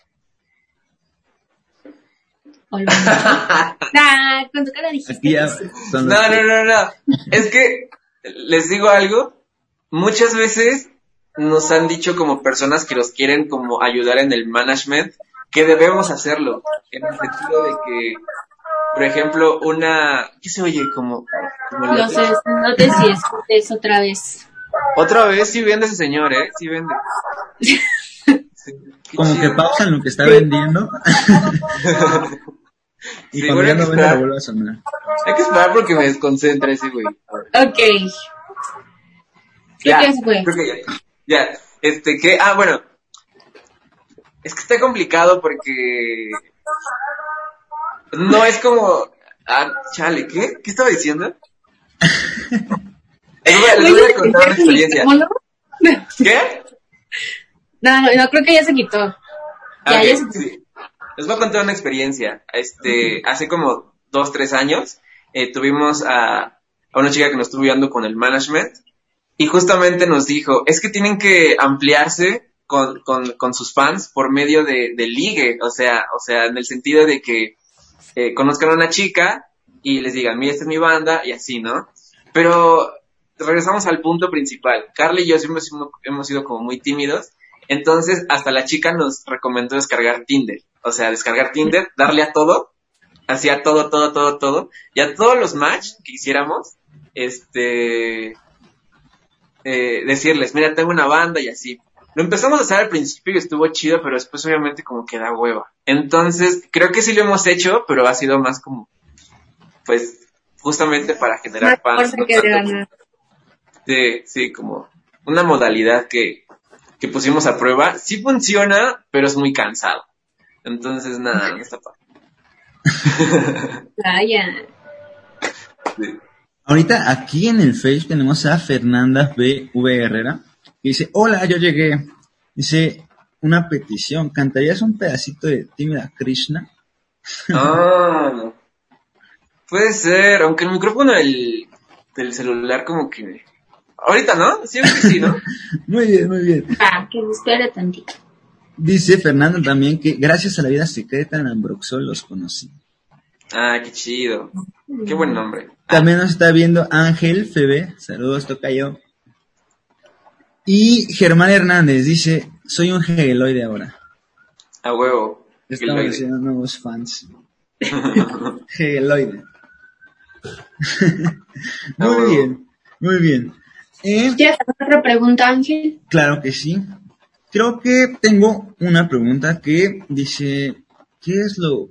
¿O lo han hecho? Nah, con tu cara dijiste ya No, no, no, no. Es que les digo algo. Muchas veces nos han dicho como personas que los quieren como ayudar en el management que debemos hacerlo. En el sentido de que, por ejemplo, una... ¿Qué se oye? Como... como No sé, no te si escuches otra vez. Otra vez sí vende ese señor, ¿eh? Sí vende. Sí, qué Como que chido. pausan lo que está vendiendo. y Sí, cuando bueno, ya hay que no vende, vuelve a sonar. Hay que esperar porque me desconcentra ese güey. Ok. Ya, que creo que ya. Ya, este, que, ah, bueno, Es que está complicado porque no es como, ah, chale, ¿qué? ¿Qué estaba diciendo? les, voy, les voy a contar una experiencia. ¿Qué? No, no, no, creo que ya se quitó. Ya, Ok, ya se sí. Les voy a contar una experiencia. Este, hace como dos, tres años, eh, tuvimos a, a una chica que nos estuvo ayudando con el management y justamente nos dijo, es que tienen que ampliarse con, con, con sus fans por medio de, de ligue, o sea, o sea, en el sentido de que conozcan a una chica y les digan, mira, esta es mi banda y así, ¿no? Pero regresamos al punto principal. Carly y yo siempre hemos- hemos sido como muy tímidos entonces, hasta la chica nos recomendó descargar Tinder. O sea, descargar Tinder, darle a todo, hacía todo, todo, todo, todo. Y a todos los match que hiciéramos, este, eh, decirles, mira, tengo una banda y así. Lo empezamos a hacer al principio y estuvo chido, pero después obviamente como que da hueva. Entonces, creo que sí lo hemos hecho, pero ha sido más como, pues, justamente para generar Más fans. fuerza no tanto. Sí, sí, como una modalidad que, que pusimos a prueba. Sí funciona, pero es muy cansado. Entonces, nada, no está padre. Vaya. Sí. Ahorita aquí en el Face tenemos a Fernanda B.V. Herrera, que dice, hola, yo llegué. Dice, una petición, ¿cantarías un pedacito de Tímida Krishna? Ah, puede ser, aunque el micrófono del, del celular como que... Ahorita, ¿no? Siempre sí, ¿no? Muy bien, muy bien. Ah, que me espere tantito. Dice Fernanda también que gracias a la vida secreta en Ambroxol los conocí. Ah, qué chido. Qué buen nombre. También nos está viendo Ángel Febe, saludos Tocayo. Y Germán Hernández dice, soy un hegeloide ahora. A huevo. Estamos haciendo nuevos fans. Hegeloide. Muy huevo. bien, muy bien. Eh, ¿Quieres hacer otra pregunta, Ángel? claro que sí. Creo que tengo una pregunta que dice, ¿qué es lo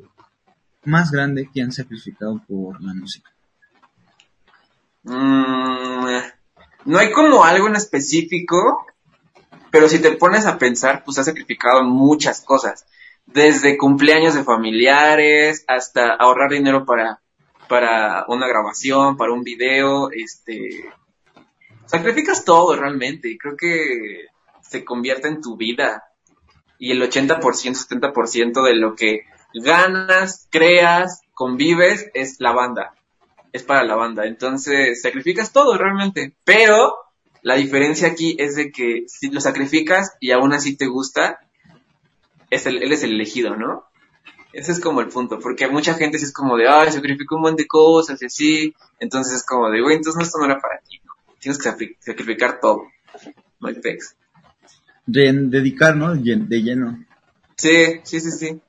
más grande que han sacrificado por la música? Mm, no hay como algo en específico, pero si te pones a pensar, pues has sacrificado muchas cosas. Desde cumpleaños de familiares hasta ahorrar dinero para, para una grabación, para un video, este, sacrificas todo realmente y creo que se convierte en tu vida. Y el 80%, 70% de lo que ganas, creas, convives es la banda es para la banda. Entonces, sacrificas todo realmente. Pero la diferencia aquí es de que si lo sacrificas y aún así te gusta, es el, él es el elegido, ¿no? Ese es como el punto, porque mucha gente sí es como de, ay, sacrifico un montón de cosas y así. Entonces es como de, güey, entonces esto no era para ti, ¿no? Tienes que sacri- sacrificar todo. No hay pex. De, dedicar, ¿no? De lleno. Sí, sí, sí, sí.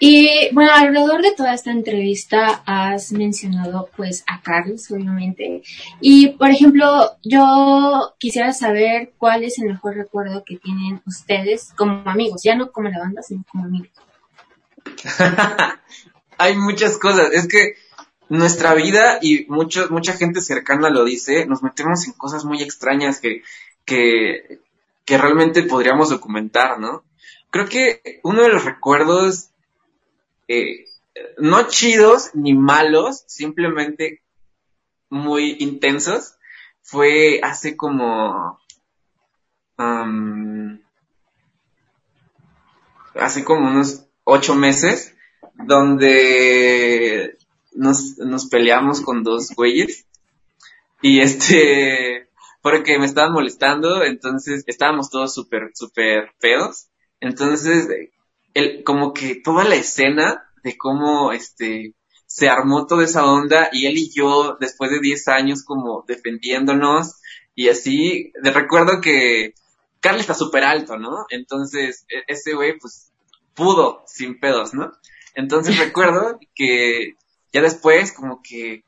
Y bueno, alrededor de toda esta entrevista has mencionado pues a Carlos, obviamente. Y por ejemplo, yo quisiera saber cuál es el mejor recuerdo que tienen ustedes como amigos, ya no como la banda, sino como amigos. Hay muchas cosas. Es que nuestra vida y mucho, mucha gente cercana lo dice, nos metemos en cosas muy extrañas que, que, que realmente podríamos documentar, ¿no? Creo que uno de los recuerdos, eh, no chidos ni malos, simplemente muy intensos, fue hace como, am, hace como unos ocho meses, donde nos, nos peleamos con dos güeyes. Y este, porque me estaban molestando, entonces estábamos todos súper, súper feos, entonces, el, como que toda la escena de cómo este, se armó toda esa onda y él y yo, después de 10 años como defendiéndonos y así, recuerdo que Carly está súper alto, ¿no? Entonces, e- ese güey, pues, pudo sin pedos, ¿no? Entonces recuerdo que ya después como que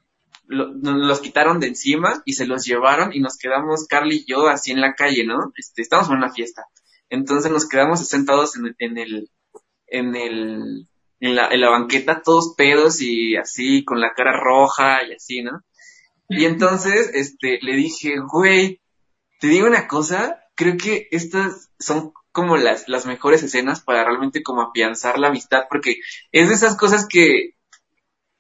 lo- nos los quitaron de encima y se los llevaron y nos quedamos Carly y yo así en la calle, ¿no? Este, estábamos en una fiesta. Entonces nos quedamos sentados en, en el, en el, en la, en la banqueta todos pedos y así con la cara roja y así, ¿no? Y entonces, este, le dije, güey, te digo una cosa, creo que estas son como las, las mejores escenas para realmente como afianzar la amistad, porque es de esas cosas que,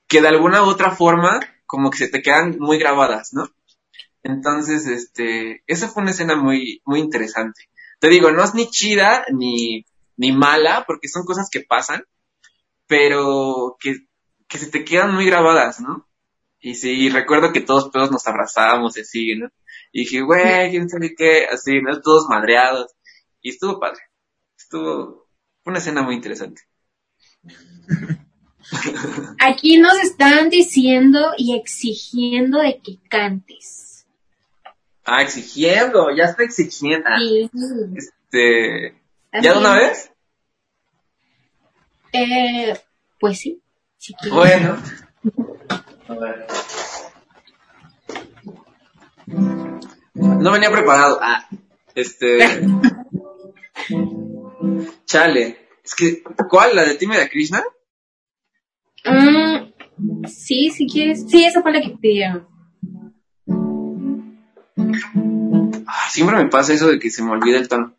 que de alguna u otra forma como que se te quedan muy grabadas, ¿no? Entonces, este, esa fue una escena muy, muy interesante. Te digo, no es ni chida ni, ni mala, porque son cosas que pasan, pero que, que se te quedan muy grabadas, ¿no? Y sí, recuerdo que todos, todos nos abrazábamos así, ¿no? Y dije, güey, quién sabe qué, así, ¿no? Todos madreados. Y estuvo padre. Estuvo, una escena muy interesante. Aquí nos están diciendo y exigiendo de que cantes. Ah, exigiendo, ya está exigiendo. Sí. Este, ¿ya de una vez? Eh, pues sí, si quieres. Bueno. A ver. No venía preparado. Ah, este. Chale. Es que, ¿cuál? ¿La de Tímida Krishna? Mm, sí, si quieres. Sí, esa fue la que pidieron. Ah, siempre me pasa eso de que se me olvida el tono.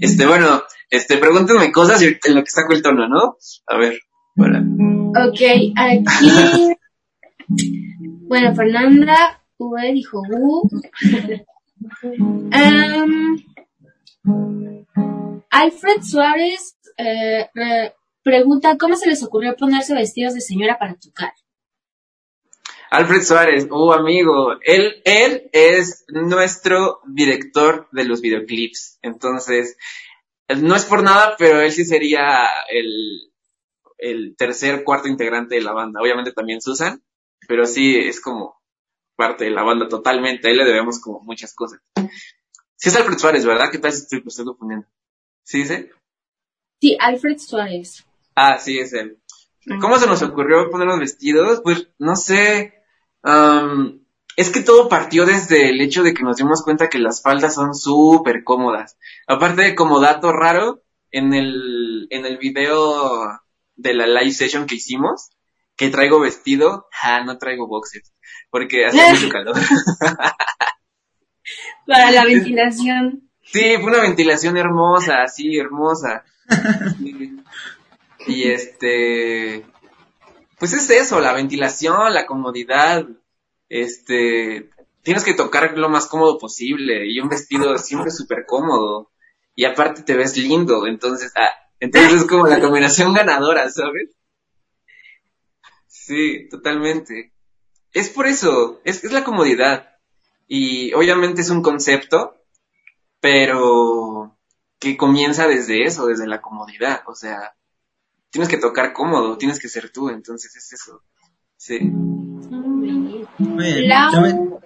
Este, bueno, este, pregúntenme cosas en lo que saco el tono, ¿no? A ver, bueno. Ok, aquí. bueno, Fernanda V dijo U. Em, Alfred Suárez eh, re- pregunta: ¿Cómo se les ocurrió ponerse vestidos de señora para tocar? Alfred Suárez, uh, amigo, él, él es nuestro director de los videoclips. Entonces, no es por nada, pero él sí sería el, el tercer, cuarto integrante de la banda. Obviamente también Susan, pero sí es como parte de la banda totalmente. A él le debemos como muchas cosas. Sí es Alfred Suárez, ¿verdad? ¿Qué tal si estoy, estoy confundiendo? ¿Sí dice? Sí, Alfred Suárez. Ah, sí, es él. ¿Cómo se nos ocurrió poner los vestidos? Pues no sé. Am, es que todo partió desde el hecho de que nos dimos cuenta que las faldas son súper cómodas. Aparte de como dato raro, en el, en el video de la live session que hicimos, que traigo vestido, ah, no traigo boxers, porque hace mucho calor. Para la ventilación. Sí, fue una ventilación hermosa, así, hermosa. Y este, pues es eso, la ventilación, la comodidad, este, tienes que tocar lo más cómodo posible y un vestido siempre súper cómodo y aparte te ves lindo, entonces, ah, entonces es como la combinación ganadora, ¿sabes? Sí, totalmente. Es por eso, es, es la comodidad y obviamente es un concepto, pero que comienza desde eso, desde la comodidad, o sea, tienes que tocar cómodo, tienes que ser tú, entonces es eso. Sí. También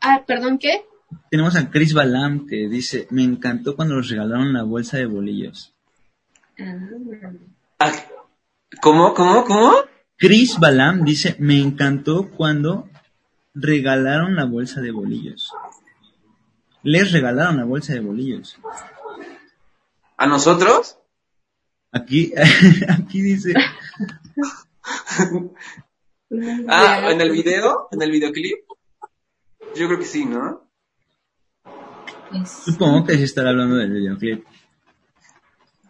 Ah, perdón, ¿qué? tenemos a Chris Balam que dice, me encantó cuando nos regalaron la bolsa de bolillos. Ah, ¿Cómo, cómo, cómo? Chris Balam dice, me encantó cuando regalaron la bolsa de bolillos. Les regalaron la bolsa de bolillos. ¿A nosotros? Aquí, aquí dice, Ah, ¿en el video? ¿En el videoclip? Yo creo que sí, ¿no? Supongo que se estará hablando del videoclip.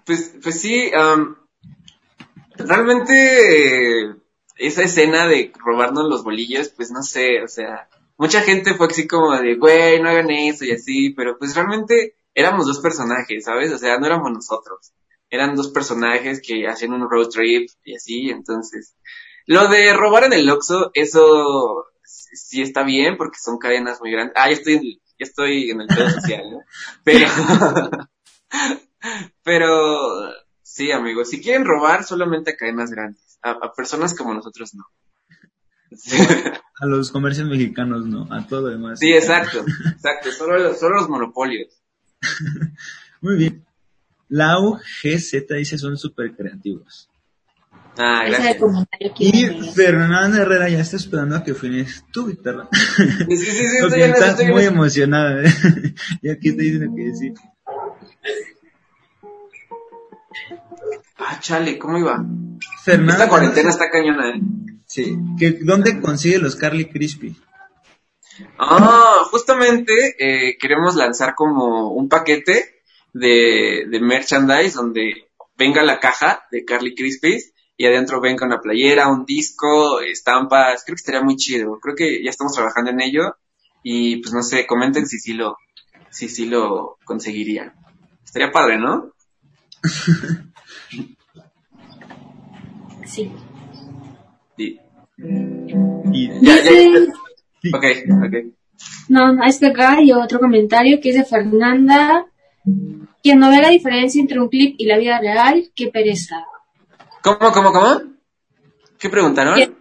Pues, pues sí, am, realmente eh, esa escena de robarnos los bolillos, pues no sé, o sea, mucha gente fue así como de, güey, no hagan eso y así, pero pues realmente éramos dos personajes, ¿sabes? O sea, no éramos nosotros. Eran dos personajes que hacían un road trip y así, entonces. Lo de robar en el Oxxo, eso sí está bien porque son cadenas muy grandes. Ah, ya estoy, ya estoy en el pedo social, ¿no? Pero, pero, sí, amigos, si quieren robar, solamente a cadenas grandes. A, a personas como nosotros no. Sí, A los comercios mexicanos no, a todo demás. sí, exacto, exacto, solo, los- solo los monopolios. Muy bien. Lau GZ dice son súper creativos. Ah, gracias. Y Fernanda Herrera ya está esperando a que afines tu guitarra. Sí, sí, sí, sí, estoy Porque en estoy en muy eso. emocionada. ¿eh? y aquí te dicen que sí. Ah, chale, ¿cómo iba? Fernanda. Esta cuarentena está cañona, ¿eh? Sí. ¿Que, ¿Dónde consigue los Carly Crispy? Ah, justamente eh, queremos lanzar como un paquete de, de merchandise donde venga la caja de Carly Crispies y adentro venga una playera, un disco, estampas. Creo que estaría muy chido. Creo que ya estamos trabajando en ello y pues no sé, comenten si sí lo, si sí lo conseguirían. Estaría padre, ¿no? Sí. Sí. Y Ya, ya. Ok, ok. No, no, es que acá hay otro comentario que es de Fernanda. Quien no ve la diferencia entre un clip y la vida real, qué pereza. ¿Cómo, cómo, cómo? ¿Qué preguntaron? ¿Qué?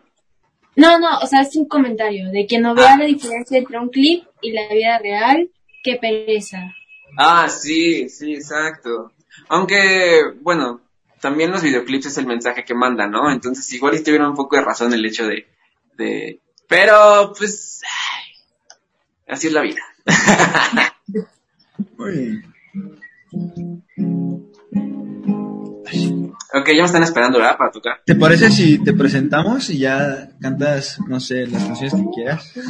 No, no, o sea, es un comentario de quien no vea la diferencia entre un clip y la vida real, qué pereza. Ah, sí, sí, exacto. Aunque, bueno, también los videoclips es el mensaje que mandan, ¿no? Entonces igual y tuvieron un poco de razón el hecho de... de... Pero, pues... ay, así es la vida. muy bien. Ok, ya me están esperando, ¿verdad? Para tocar. ¿Te parece si te presentamos y ya cantas, no sé, las canciones que quieras?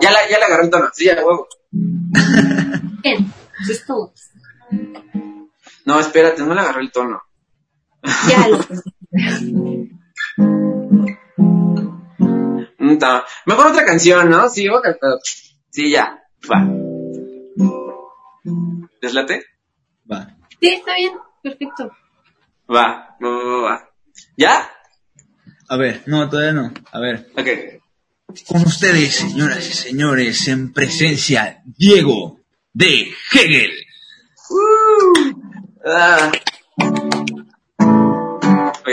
Ya la, ya la agarré el tono. Sí, ya, huevo. Bien, es todo. No, espérate, no le agarré el tono. Ya lo Mm, Mejor otra canción, ¿no? Sí, voy a cantar. Sí, ya. Va. ¿Deslate? Va. Sí, está bien, perfecto. Va, va, va, va. ¿Ya? A ver, no, todavía no. A ver. Ok. Con ustedes, señoras y señores, en presencia, Diego de Hegel. Ah. Ok.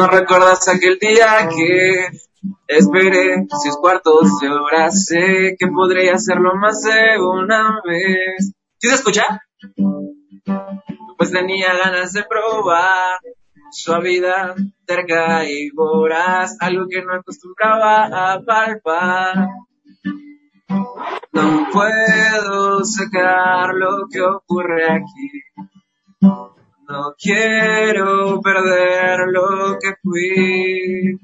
¿No recuerdas aquel día que esperé seis cuartos de hora? Sé que podría hacerlo más de una vez. ¿Sí se escucha? Pues tenía ganas de probar suavidad terca y voraz, algo que no acostumbraba a palpar. No puedo sacar lo que ocurre aquí. No quiero perder lo que fui.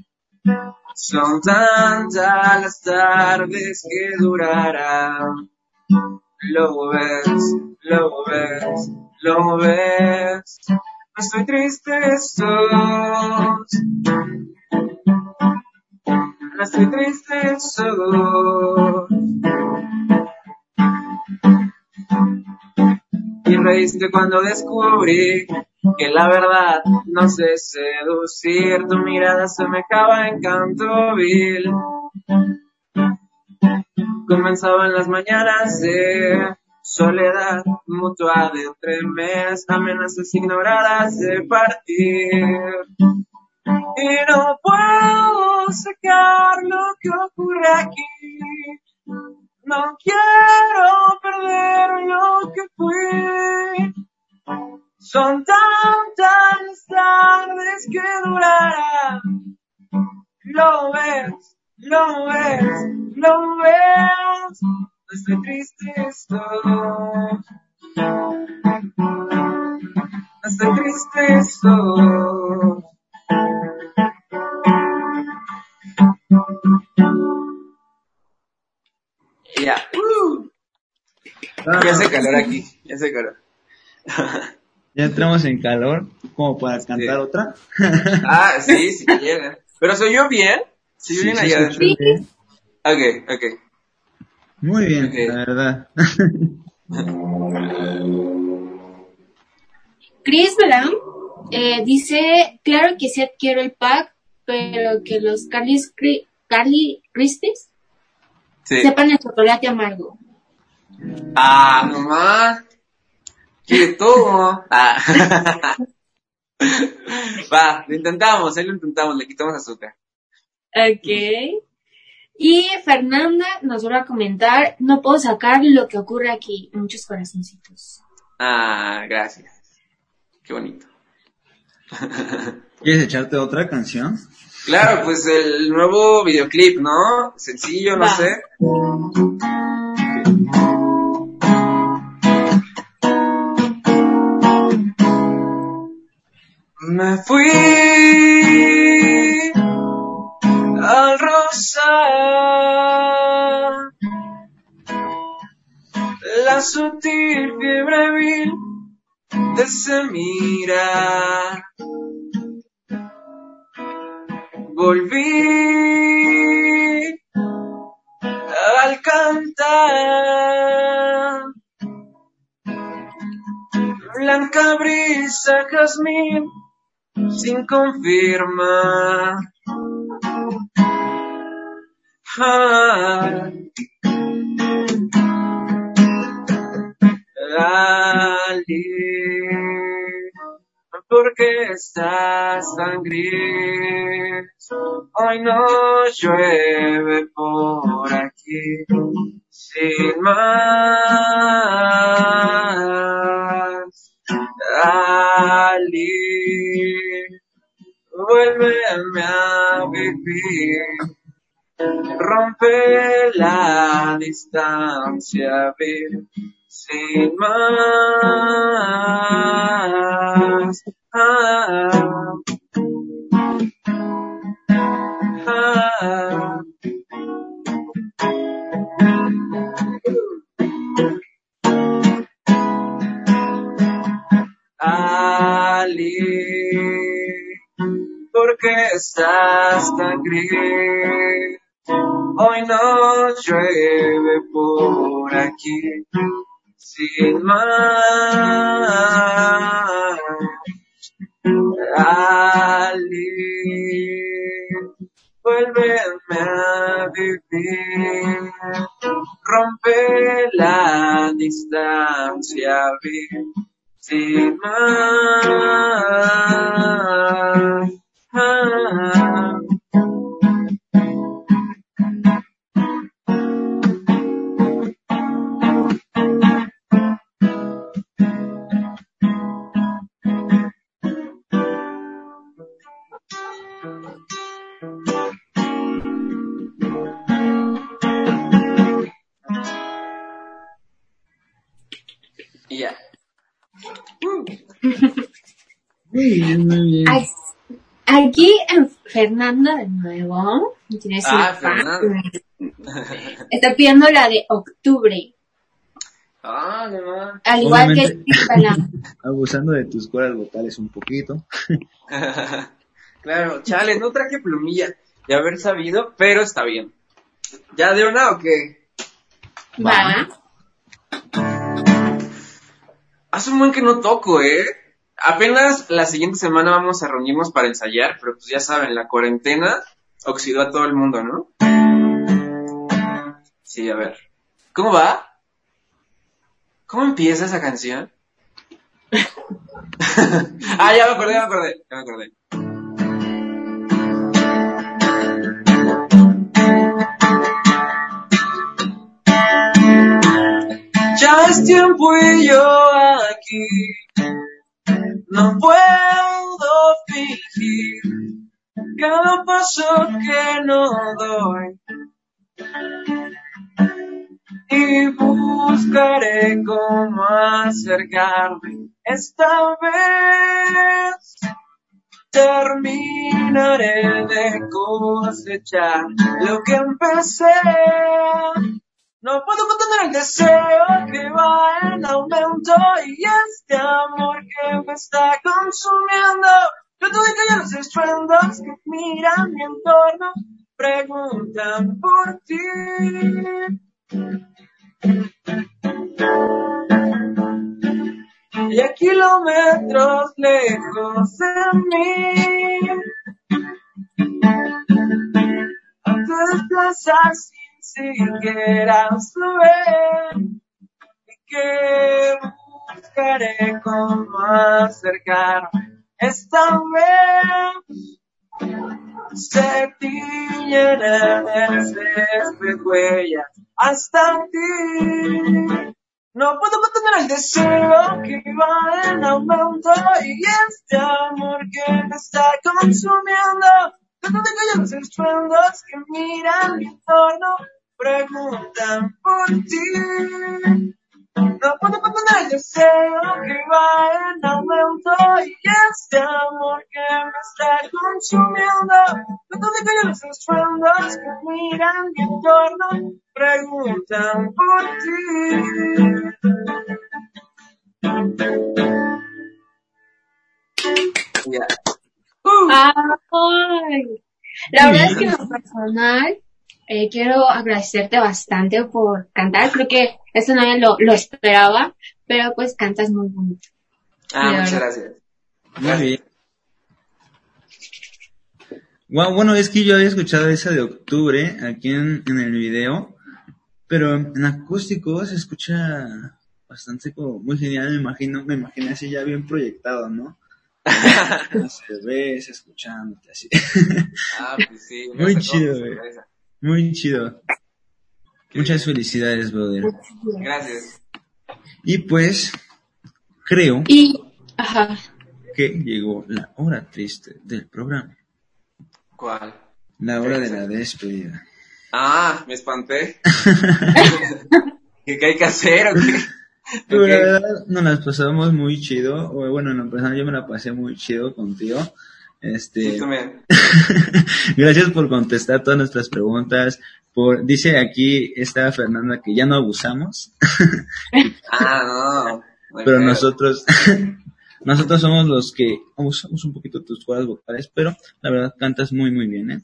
Son tantas las tardes que durarán. Lo ves, lo ves, lo ves. No estoy triste, estoy. No estoy triste, estoy. Y reíste cuando descubrí que la verdad no sé seducir. Tu mirada semejaba encanto vil. Comenzaban las mañanas de soledad mutua de entre mes, amenazas ignoradas de partir. Y no puedo sacar lo que ocurre aquí. No quiero perder lo que fui. Son tantas tardes que durarán. Lo ves, lo ves, lo ves. No estoy estoy triste, estoy. Ya. Uh. Ya hace calor aquí, ya hace calor. Ya entramos en calor, como para cantar Sí. otra. Ah, sí, sí llega. Pero soy yo bien. Soy yo bien allá adentro. Sí. Ok, ok. Muy bien, Ok. la verdad. Chris Velam eh, dice, claro que sí adquiero el pack, pero que los Carly, Carly Crispies Sí. sepan el chocolate amargo. Ah, mamá. Quiere todo. Ah. Va, lo intentamos, ahí lo intentamos, le quitamos azúcar. Ok. Y Fernanda nos vuelve a comentar, no puedo sacar lo que ocurre aquí. Muchos corazoncitos. Ah, gracias. Qué bonito. ¿Quieres echarte otra canción? Claro, pues el nuevo videoclip, ¿no? Sencillo, no Va. sé. Me fui al rosar la sutil fiebre vil de ese mirar. Volví al cantar. Blanca brisa, jazmín, sin confirmar. ¿Por qué estás tan gris? Hoy no llueve por aquí, sin más. Ali, vuélveme a vivir. Rompe la distancia, sin más. Hoy no llueve por aquí, sin más. Ali, vuélveme a vivir, rompe la distancia, vi, sin más. Tiene su Ah. Está pidiendo la de octubre. Ah, no. Al igual que Obviamente. Tímpala. Abusando de tus cuerdas vocales un poquito. claro, chale, no traje plumilla de haber sabido, pero está bien. ¿Ya de una o qué? Va. Hace un buen que no toco, ¿eh? Apenas la siguiente semana vamos a reunirnos para ensayar, pero pues ya saben, la cuarentena oxidó a todo el mundo, ¿no? Sí, a ver. ¿Cómo va? ¿Cómo empieza esa canción? ah, ya me acordé, ya me acordé, ya me acordé. Ya es tiempo y yo aquí no puedo fingir cada paso que no doy y buscaré cómo acercarme esta vez. Terminaré de cosechar lo que empecé. No puedo contener el deseo que va en aumento y este amor que me está consumiendo. Yo tuve que los estruendos que miran mi entorno preguntan por ti. Y a kilómetros lejos de mí, a desplazar sin siquiera saber y que buscaré cómo acercarme esta vez. Se tiñen en el césped huellas hasta ti. No puedo contener el deseo que va en aumento y este amor que me está consumiendo. De donde callan los estruendos que miran mi entorno, preguntan por ti. No puedo contener el deseo que va en aumento y este amor que me está consumiendo. De donde callan los estruendos que miran mi entorno, preguntan por ti. Ya. Ay, la verdad es que en lo personal eh, quiero agradecerte bastante por cantar. Creo que eso nadie lo, lo esperaba, pero pues cantas muy bonito. Ah, muchas verdad. gracias. Muy bien. Guau, bueno, es que yo había escuchado esa de octubre aquí en, en el video, pero en acústico se escucha bastante como muy genial, me imagino, me imagino así ya bien proyectado, ¿no? Se ves escuchándote así. Ah, pues sí. Muy chido, güey. Muy chido. Muchas felicidades, brother. Gracias. Y pues, creo Y, ajá, que llegó la hora triste del programa. ¿Cuál? La hora de la despedida. Ah, me espanté. ¿Qué, qué hay que hacer o qué? Pero la verdad nos las pasamos muy chido. o Bueno, en lo personal yo me la pasé muy chido contigo. Este, también. gracias por contestar todas nuestras preguntas. Por, dice aquí esta Fernanda que ya no abusamos, Ah, no. pero nosotros, nosotros somos los que abusamos un poquito tus cuerdas vocales, pero la verdad cantas muy muy bien, ¿eh?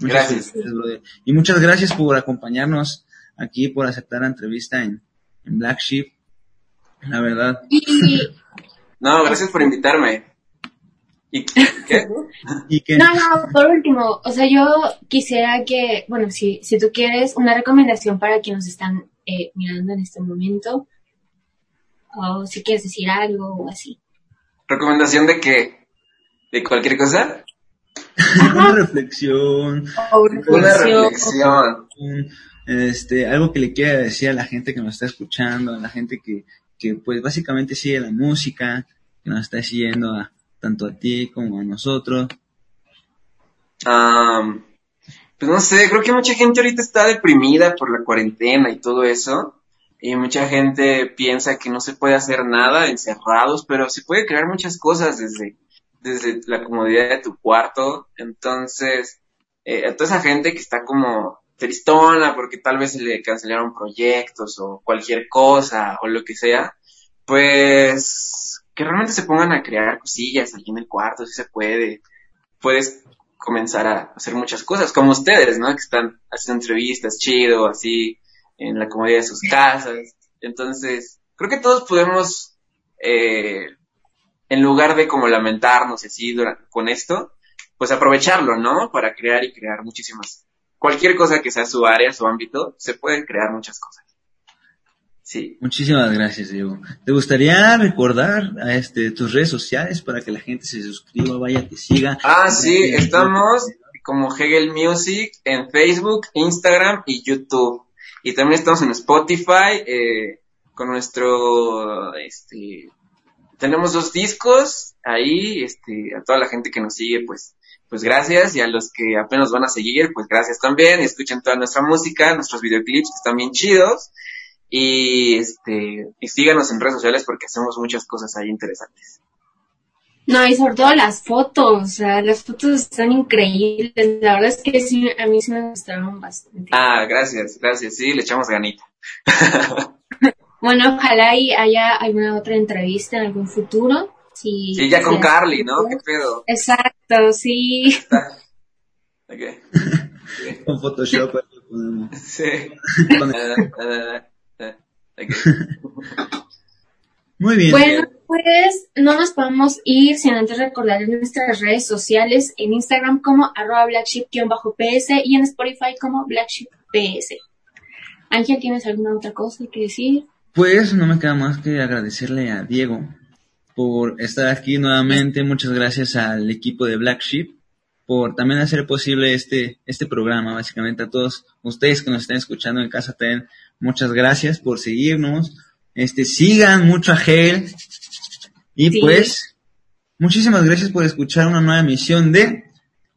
Muchas Gracias. brother. Y muchas gracias por acompañarnos aquí, por aceptar la entrevista en, en Black Sheep. La verdad, No, gracias por invitarme. ¿Y qué? qué? y que no, no, por último, o sea, yo quisiera que, bueno, si, si tú quieres, una recomendación para quienes nos están eh, mirando en este momento, o si quieres decir algo o así. ¿Recomendación de qué? ¿De cualquier cosa? una reflexión, O Una reflexión. este, algo que le quiera decir a la gente que nos está escuchando, a la gente que, que pues básicamente sigue la música, que nos está siguiendo a, tanto a ti como a nosotros. Am, pues no sé, creo que mucha gente ahorita está deprimida por la cuarentena y todo eso. Y mucha gente piensa que no se puede hacer nada encerrados, pero se puede crear muchas cosas desde, desde la comodidad de tu cuarto. Entonces, eh, a toda esa gente que está como tristona porque tal vez se le cancelaron proyectos o cualquier cosa o lo que sea, pues que realmente se pongan a crear cosillas allí en el cuarto, si se puede. Puedes comenzar a hacer muchas cosas, como ustedes, ¿no? Que están haciendo entrevistas chido, así, en la comodidad de sus casas. Entonces, creo que todos podemos, eh, en lugar de como lamentarnos así con esto, pues aprovecharlo, ¿no? Para crear y crear muchísimas. Cualquier cosa que sea su área, su ámbito, se pueden crear muchas cosas. Sí. Muchísimas gracias, Diego. ¿Te gustaría recordar a este, tus redes sociales para que la gente se suscriba, vaya, te siga? Ah, sí, estamos como Hegel Music en Facebook, Instagram y YouTube. Y también estamos en Spotify eh, con nuestro, este, tenemos dos discos ahí, este, a toda la gente que nos sigue, pues, pues gracias y a los que apenas van a seguir, pues gracias también. Y escuchen toda nuestra música, nuestros videoclips que están bien chidos. Y este, y síganos en redes sociales porque hacemos muchas cosas ahí interesantes. No, y sobre todo las fotos, o sea, las fotos están increíbles. La verdad es que sí, a mí sí me gustaron bastante. Ah, gracias, gracias, sí, le echamos ganita. Bueno, ojalá y haya alguna otra entrevista en algún futuro. Sí, Sí, ya con sí. Carly, ¿no? ¿Qué pedo? Exacto, sí. Ok. Con Photoshop ahí lo ponemos. Sí. Con- Ah, ah, ah, ok. Muy bien. Bueno, pues no nos podemos ir sin antes recordarles nuestras redes sociales en Instagram como arroba blackship-ps y en Spotify como blackship-ps. Ángel, ¿tienes alguna otra cosa que decir? Pues no me queda más que agradecerle a Diego por estar aquí nuevamente. Muchas gracias al equipo de Black Sheep por también hacer posible este, este programa. Básicamente a todos ustedes que nos están escuchando en casa también, muchas gracias por seguirnos. Este, sigan mucho a Hale. Y Sí. pues, muchísimas gracias por escuchar una nueva emisión de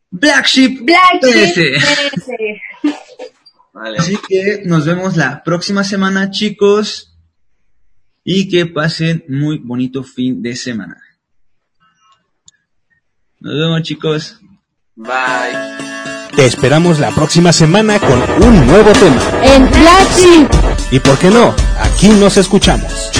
Black Sheep Black 13. Sheep 13. Vale. Así que nos vemos la próxima semana, chicos. Y que pasen muy bonito fin de semana. Nos vemos, chicos. Bye. Te esperamos la próxima semana con un nuevo tema. En Sheep. Y por qué no, aquí nos escuchamos.